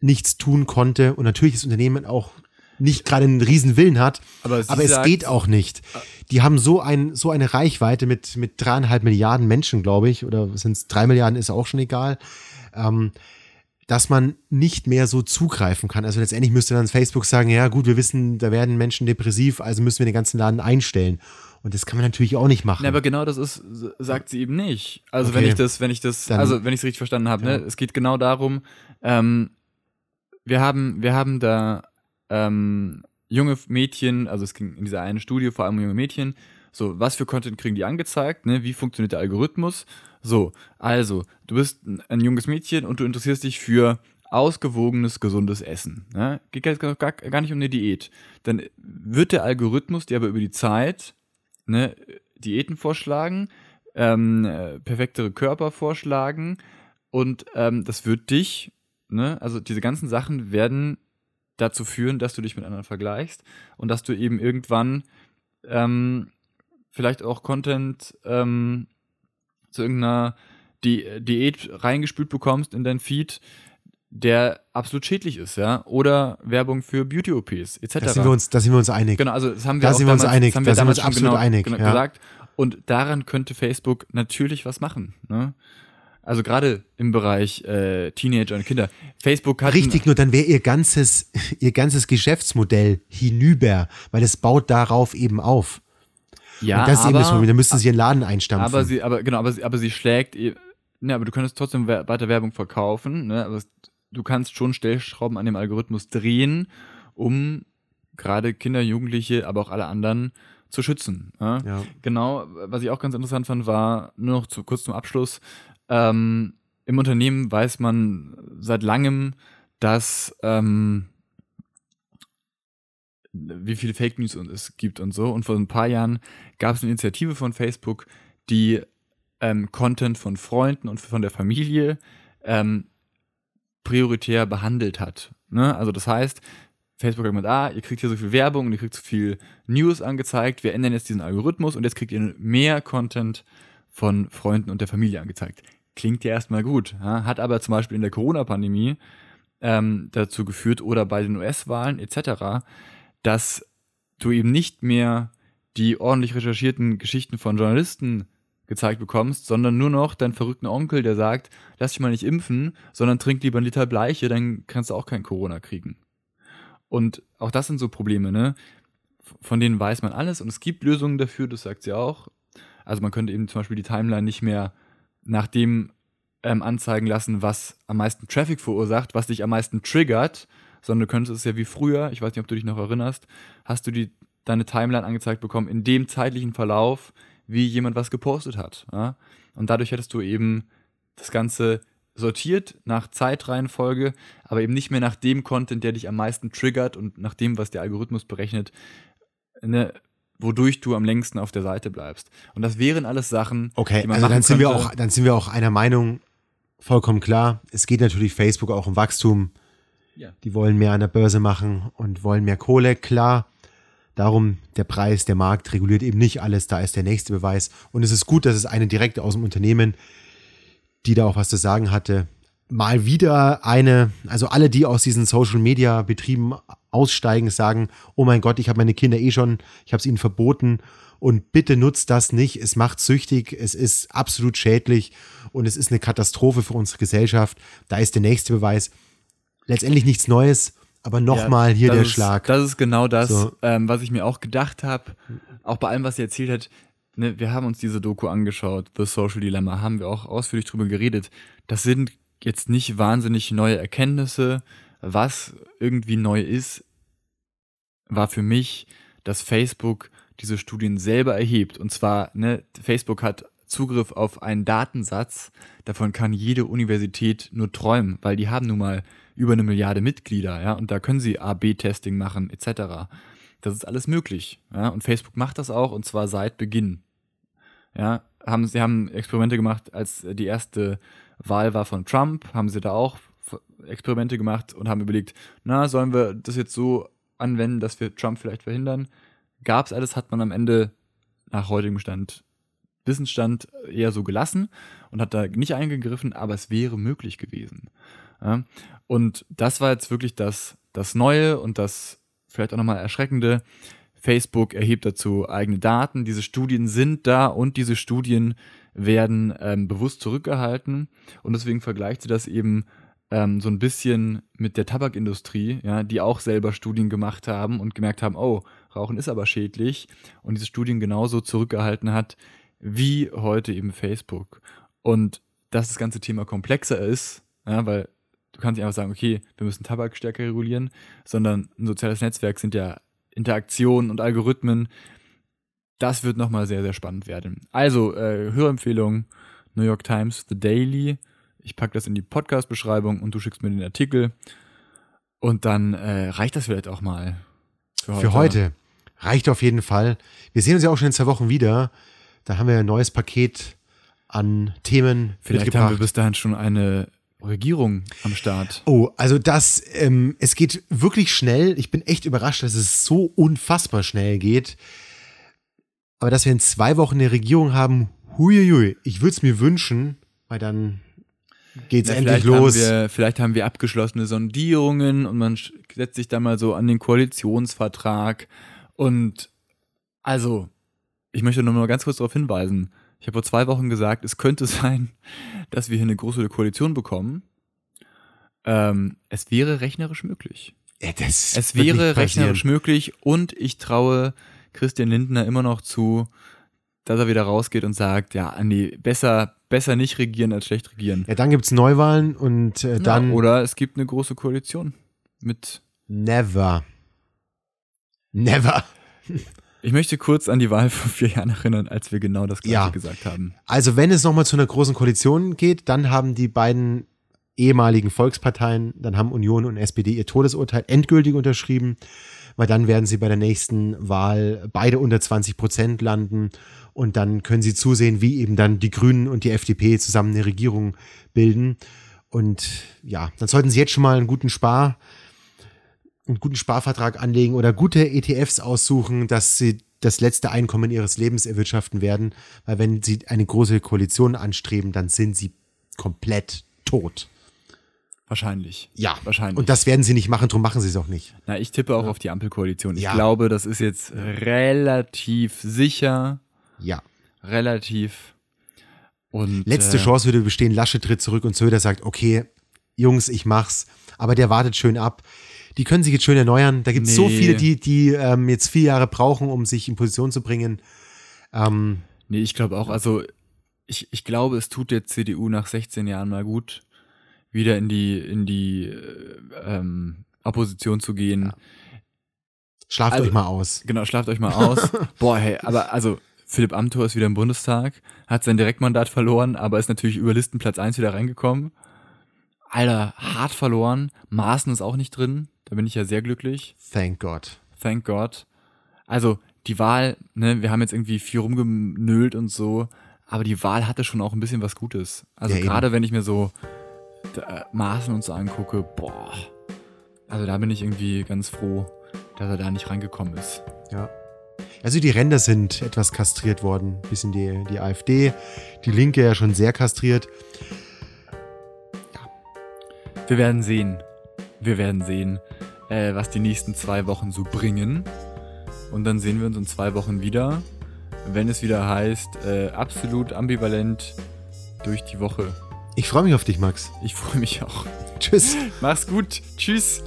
[SPEAKER 2] nichts tun konnte und natürlich das Unternehmen auch nicht gerade einen riesen Willen hat, aber, aber es sagt, geht auch nicht. Die haben so, ein, so eine Reichweite mit, mit dreieinhalb Milliarden Menschen, glaube ich, oder sind es drei Milliarden, ist auch schon egal, ähm, dass man nicht mehr so zugreifen kann. Also letztendlich müsste dann Facebook sagen, ja gut, wir wissen, da werden Menschen depressiv, also müssen wir den ganzen Laden einstellen. Und das kann man natürlich auch nicht machen.
[SPEAKER 1] Ja, aber genau das ist, sagt sie eben nicht. Also okay. wenn ich das, wenn ich das, Dann, also wenn ich es richtig verstanden habe, ne, ja. ne, es geht genau darum, ähm, wir haben, wir haben da ähm, junge Mädchen, also es ging in dieser einen Studie vor allem um junge Mädchen, so, was für Content kriegen die angezeigt, ne? Wie funktioniert der Algorithmus? So, also, du bist ein junges Mädchen und du interessierst dich für ausgewogenes, gesundes Essen. Ne? Geht gar, gar, gar nicht um eine Diät. Dann wird der Algorithmus dir aber über die Zeit ne, Diäten vorschlagen, ähm, äh, perfektere Körper vorschlagen und ähm, das wird dich, ne, also diese ganzen Sachen werden dazu führen, dass du dich mit anderen vergleichst und dass du eben irgendwann ähm, vielleicht auch Content ähm, zu irgendeiner Di Diät reingespült bekommst in dein Feed, der absolut schädlich ist, ja, oder Werbung für Beauty-OPs etc.
[SPEAKER 2] Da sind wir uns, da sind wir uns einig.
[SPEAKER 1] Genau, also das haben wir
[SPEAKER 2] da sind
[SPEAKER 1] wir
[SPEAKER 2] uns einig, da sind wir uns absolut genau, einig,
[SPEAKER 1] genau, ja. gesagt. Und daran könnte Facebook natürlich was machen. Ne? Also gerade im Bereich äh, Teenager und Kinder. Facebook hat
[SPEAKER 2] richtig, nur dann wäre ihr ganzes *laughs* ihr ganzes Geschäftsmodell hinüber, weil es baut darauf eben auf.
[SPEAKER 1] Ja,
[SPEAKER 2] und das
[SPEAKER 1] aber,
[SPEAKER 2] ist eben das Problem. Da müssten sie ihren Laden einstampfen.
[SPEAKER 1] Aber sie, aber genau, aber sie, aber sie schlägt. Ne, aber du könntest trotzdem weiter Werbung verkaufen. Ne, aber du kannst schon Stellschrauben an dem Algorithmus drehen, um gerade Kinder, Jugendliche, aber auch alle anderen zu schützen. Ja? Ja. Genau, was ich auch ganz interessant fand, war nur noch zu, kurz zum Abschluss. Ähm, Im Unternehmen weiß man seit langem, dass ähm, wie viele Fake News es gibt und so. Und vor ein paar Jahren gab es eine Initiative von Facebook, die ähm, Content von Freunden und von der Familie ähm, prioritär behandelt hat. Ne? Also das heißt, Facebook hat gesagt, ah, ihr kriegt hier so viel Werbung und ihr kriegt so viel News angezeigt, wir ändern jetzt diesen Algorithmus und jetzt kriegt ihr mehr Content von Freunden und der Familie angezeigt. Klingt ja erstmal gut, ja? hat aber zum Beispiel in der Corona-Pandemie ähm, dazu geführt oder bei den US-Wahlen etc., dass du eben nicht mehr die ordentlich recherchierten Geschichten von Journalisten gezeigt bekommst, sondern nur noch deinen verrückten Onkel, der sagt, lass dich mal nicht impfen, sondern trink lieber einen Liter Bleiche, dann kannst du auch kein Corona kriegen. Und auch das sind so Probleme, ne? Von denen weiß man alles und es gibt Lösungen dafür, das sagt sie auch. Also man könnte eben zum Beispiel die Timeline nicht mehr nach dem ähm, anzeigen lassen, was am meisten Traffic verursacht, was dich am meisten triggert, sondern du könntest es ja wie früher, ich weiß nicht, ob du dich noch erinnerst, hast du die, deine Timeline angezeigt bekommen in dem zeitlichen Verlauf, wie jemand was gepostet hat. Ja? Und dadurch hättest du eben das Ganze sortiert nach Zeitreihenfolge, aber eben nicht mehr nach dem Content, der dich am meisten triggert und nach dem, was der Algorithmus berechnet, ne, wodurch du am längsten auf der Seite bleibst. Und das wären alles Sachen,
[SPEAKER 2] Okay,
[SPEAKER 1] die man
[SPEAKER 2] also
[SPEAKER 1] machen
[SPEAKER 2] dann sind, wir auch, dann sind wir auch einer Meinung, vollkommen klar. Es geht natürlich Facebook auch um Wachstum.
[SPEAKER 1] Ja.
[SPEAKER 2] Die wollen mehr an der Börse machen und wollen mehr Kohle, klar. Darum der Preis, der Markt reguliert eben nicht alles. Da ist der nächste Beweis. Und es ist gut, dass es eine direkt aus dem Unternehmen, die da auch was zu sagen hatte, mal wieder eine, also alle, die aus diesen Social Media Betrieben aussteigen, sagen, oh mein Gott, ich habe meine Kinder eh schon, ich habe es ihnen verboten und bitte nutzt das nicht. Es macht süchtig, es ist absolut schädlich und es ist eine Katastrophe für unsere Gesellschaft. Da ist der nächste Beweis. Letztendlich nichts Neues, aber nochmal hier
[SPEAKER 1] das
[SPEAKER 2] der
[SPEAKER 1] ist,
[SPEAKER 2] Schlag.
[SPEAKER 1] Das ist genau das,
[SPEAKER 2] So.
[SPEAKER 1] ähm, was ich mir auch gedacht habe. Auch bei allem, was sie erzählt hat. Ne, wir haben uns diese Doku angeschaut, The Social Dilemma, haben wir auch ausführlich drüber geredet. Das sind jetzt nicht wahnsinnig neue Erkenntnisse. Was irgendwie neu ist, war für mich, dass Facebook diese Studien selber erhebt. Und zwar, ne, Facebook hat Zugriff auf einen Datensatz, davon kann jede Universität nur träumen, weil die haben nun mal über eine Milliarde Mitglieder, ja, und da können sie A-B-Testing machen, etc. Das ist alles möglich, ja, und Facebook macht das auch, und zwar seit Beginn. Ja, haben, sie haben Experimente gemacht, als die erste Wahl war von Trump, haben sie da auch Experimente gemacht und haben überlegt, na, sollen wir das jetzt so anwenden, dass wir Trump vielleicht verhindern? Gab's alles, hat man am Ende nach heutigem Stand, Wissensstand eher so gelassen und hat da nicht eingegriffen, aber es wäre möglich gewesen. Ja? Und das war jetzt wirklich das, das Neue und das vielleicht auch nochmal Erschreckende. Facebook erhebt dazu eigene Daten. Diese Studien sind da und diese Studien werden ähm, bewusst zurückgehalten. Und deswegen vergleicht sie das eben ähm, so ein bisschen mit der Tabakindustrie, ja, die auch selber Studien gemacht haben und gemerkt haben, oh, Rauchen ist aber schädlich und diese Studien genauso zurückgehalten hat wie heute eben Facebook. Und dass das ganze Thema komplexer ist, ja, weil du kannst nicht einfach sagen, okay, wir müssen Tabak stärker regulieren, sondern ein soziales Netzwerk sind ja Interaktionen und Algorithmen. Das wird nochmal sehr, sehr spannend werden. Also, äh, Hörempfehlung, New York Times, The Daily. Ich packe das in die Podcast-Beschreibung und du schickst mir den Artikel. Und dann äh, reicht das vielleicht auch mal für heute.
[SPEAKER 2] Für heute reicht auf jeden Fall. Wir sehen uns ja auch schon in zwei Wochen wieder. Da haben wir ein neues Paket an Themen
[SPEAKER 1] Vielleicht haben wir bis dahin schon eine Regierung am Start.
[SPEAKER 2] Oh, also das, ähm, es geht wirklich schnell. Ich bin echt überrascht, dass es so unfassbar schnell geht. Aber dass wir in zwei Wochen eine Regierung haben, huiuiui, ich würde es mir wünschen, weil dann geht's
[SPEAKER 1] Na,
[SPEAKER 2] endlich los.
[SPEAKER 1] Haben wir, vielleicht haben wir abgeschlossene Sondierungen und man setzt sich dann mal so an den Koalitionsvertrag. Und also, ich möchte nur mal ganz kurz darauf hinweisen. Ich habe vor zwei Wochen gesagt, es könnte *laughs* sein, dass wir hier eine große Koalition bekommen. Ähm, es wäre rechnerisch möglich.
[SPEAKER 2] Ja,
[SPEAKER 1] Es wäre rechnerisch möglich und ich traue Christian Lindner immer noch zu, dass er wieder rausgeht und sagt, ja, Andi, besser, besser nicht regieren als schlecht regieren.
[SPEAKER 2] Ja, dann gibt's Neuwahlen und äh, dann
[SPEAKER 1] ja, oder es gibt eine große Koalition mit.
[SPEAKER 2] never. Never.
[SPEAKER 1] Ich möchte kurz an die Wahl vor vier Jahren erinnern, als wir genau das gleiche
[SPEAKER 2] Ja.
[SPEAKER 1] gesagt haben.
[SPEAKER 2] Also wenn es nochmal zu einer großen Koalition geht, dann haben die beiden ehemaligen Volksparteien, dann haben Union und SPD ihr Todesurteil endgültig unterschrieben, weil dann werden sie bei der nächsten Wahl beide unter 20 Prozent landen und dann können sie zusehen, wie eben dann die Grünen und die FDP zusammen eine Regierung bilden. Und ja, dann sollten sie jetzt schon mal einen guten Spar, einen guten Sparvertrag anlegen oder gute ETFs aussuchen, dass sie das letzte Einkommen ihres Lebens erwirtschaften werden, weil wenn sie eine große Koalition anstreben, dann sind sie komplett tot.
[SPEAKER 1] Wahrscheinlich.
[SPEAKER 2] Ja,
[SPEAKER 1] Wahrscheinlich.
[SPEAKER 2] Und das werden sie nicht machen, darum machen sie es auch nicht.
[SPEAKER 1] Na, ich tippe auch auf die Ampelkoalition. Ich
[SPEAKER 2] Ja.
[SPEAKER 1] glaube, das ist jetzt relativ sicher,
[SPEAKER 2] Ja.
[SPEAKER 1] relativ. Und,
[SPEAKER 2] Letzte
[SPEAKER 1] äh,
[SPEAKER 2] Chance würde bestehen, Lasche tritt zurück und Söder sagt, okay, Jungs, ich mach's. Aber der wartet schön ab. Die können sich jetzt schön erneuern. Da gibt es so
[SPEAKER 1] Nee.
[SPEAKER 2] viele, die, die ähm, jetzt vier Jahre brauchen, um sich in Position zu bringen. Ähm,
[SPEAKER 1] Nee, ich glaube auch, also ich, ich glaube, es tut der CDU nach 16 Jahren mal gut, wieder in die, in die äh, ähm, Opposition zu gehen.
[SPEAKER 2] schlaft
[SPEAKER 1] Also-
[SPEAKER 2] euch mal aus.
[SPEAKER 1] Genau, schlaft euch mal aus. *laughs* Boah, hey, aber also Philipp Amthor ist wieder im Bundestag, hat sein Direktmandat verloren, aber ist natürlich über Listenplatz 1 wieder reingekommen. Alter, hart verloren. Maaßen ist auch nicht drin. Da bin ich ja sehr glücklich.
[SPEAKER 2] Thank God.
[SPEAKER 1] Thank God. Also, die Wahl, ne, wir haben jetzt irgendwie viel rumgenölt und so, aber die Wahl hatte schon auch ein bisschen was Gutes. Also
[SPEAKER 2] Ja,
[SPEAKER 1] gerade wenn ich mir so Maßen und so angucke, boah. Also da bin ich irgendwie ganz froh, dass er da nicht reingekommen ist.
[SPEAKER 2] Ja. Also die Ränder sind etwas kastriert worden. Bisschen die, die AfD, die Linke ja schon sehr kastriert.
[SPEAKER 1] Wir werden sehen. Wir werden sehen, äh, was die nächsten zwei Wochen so bringen. Und dann sehen wir uns in zwei Wochen wieder, wenn es wieder heißt, äh, absolut ambivalent durch die Woche.
[SPEAKER 2] Ich freue mich auf dich, Max.
[SPEAKER 1] Ich freue mich auch.
[SPEAKER 2] Tschüss.
[SPEAKER 1] Mach's gut. Tschüss.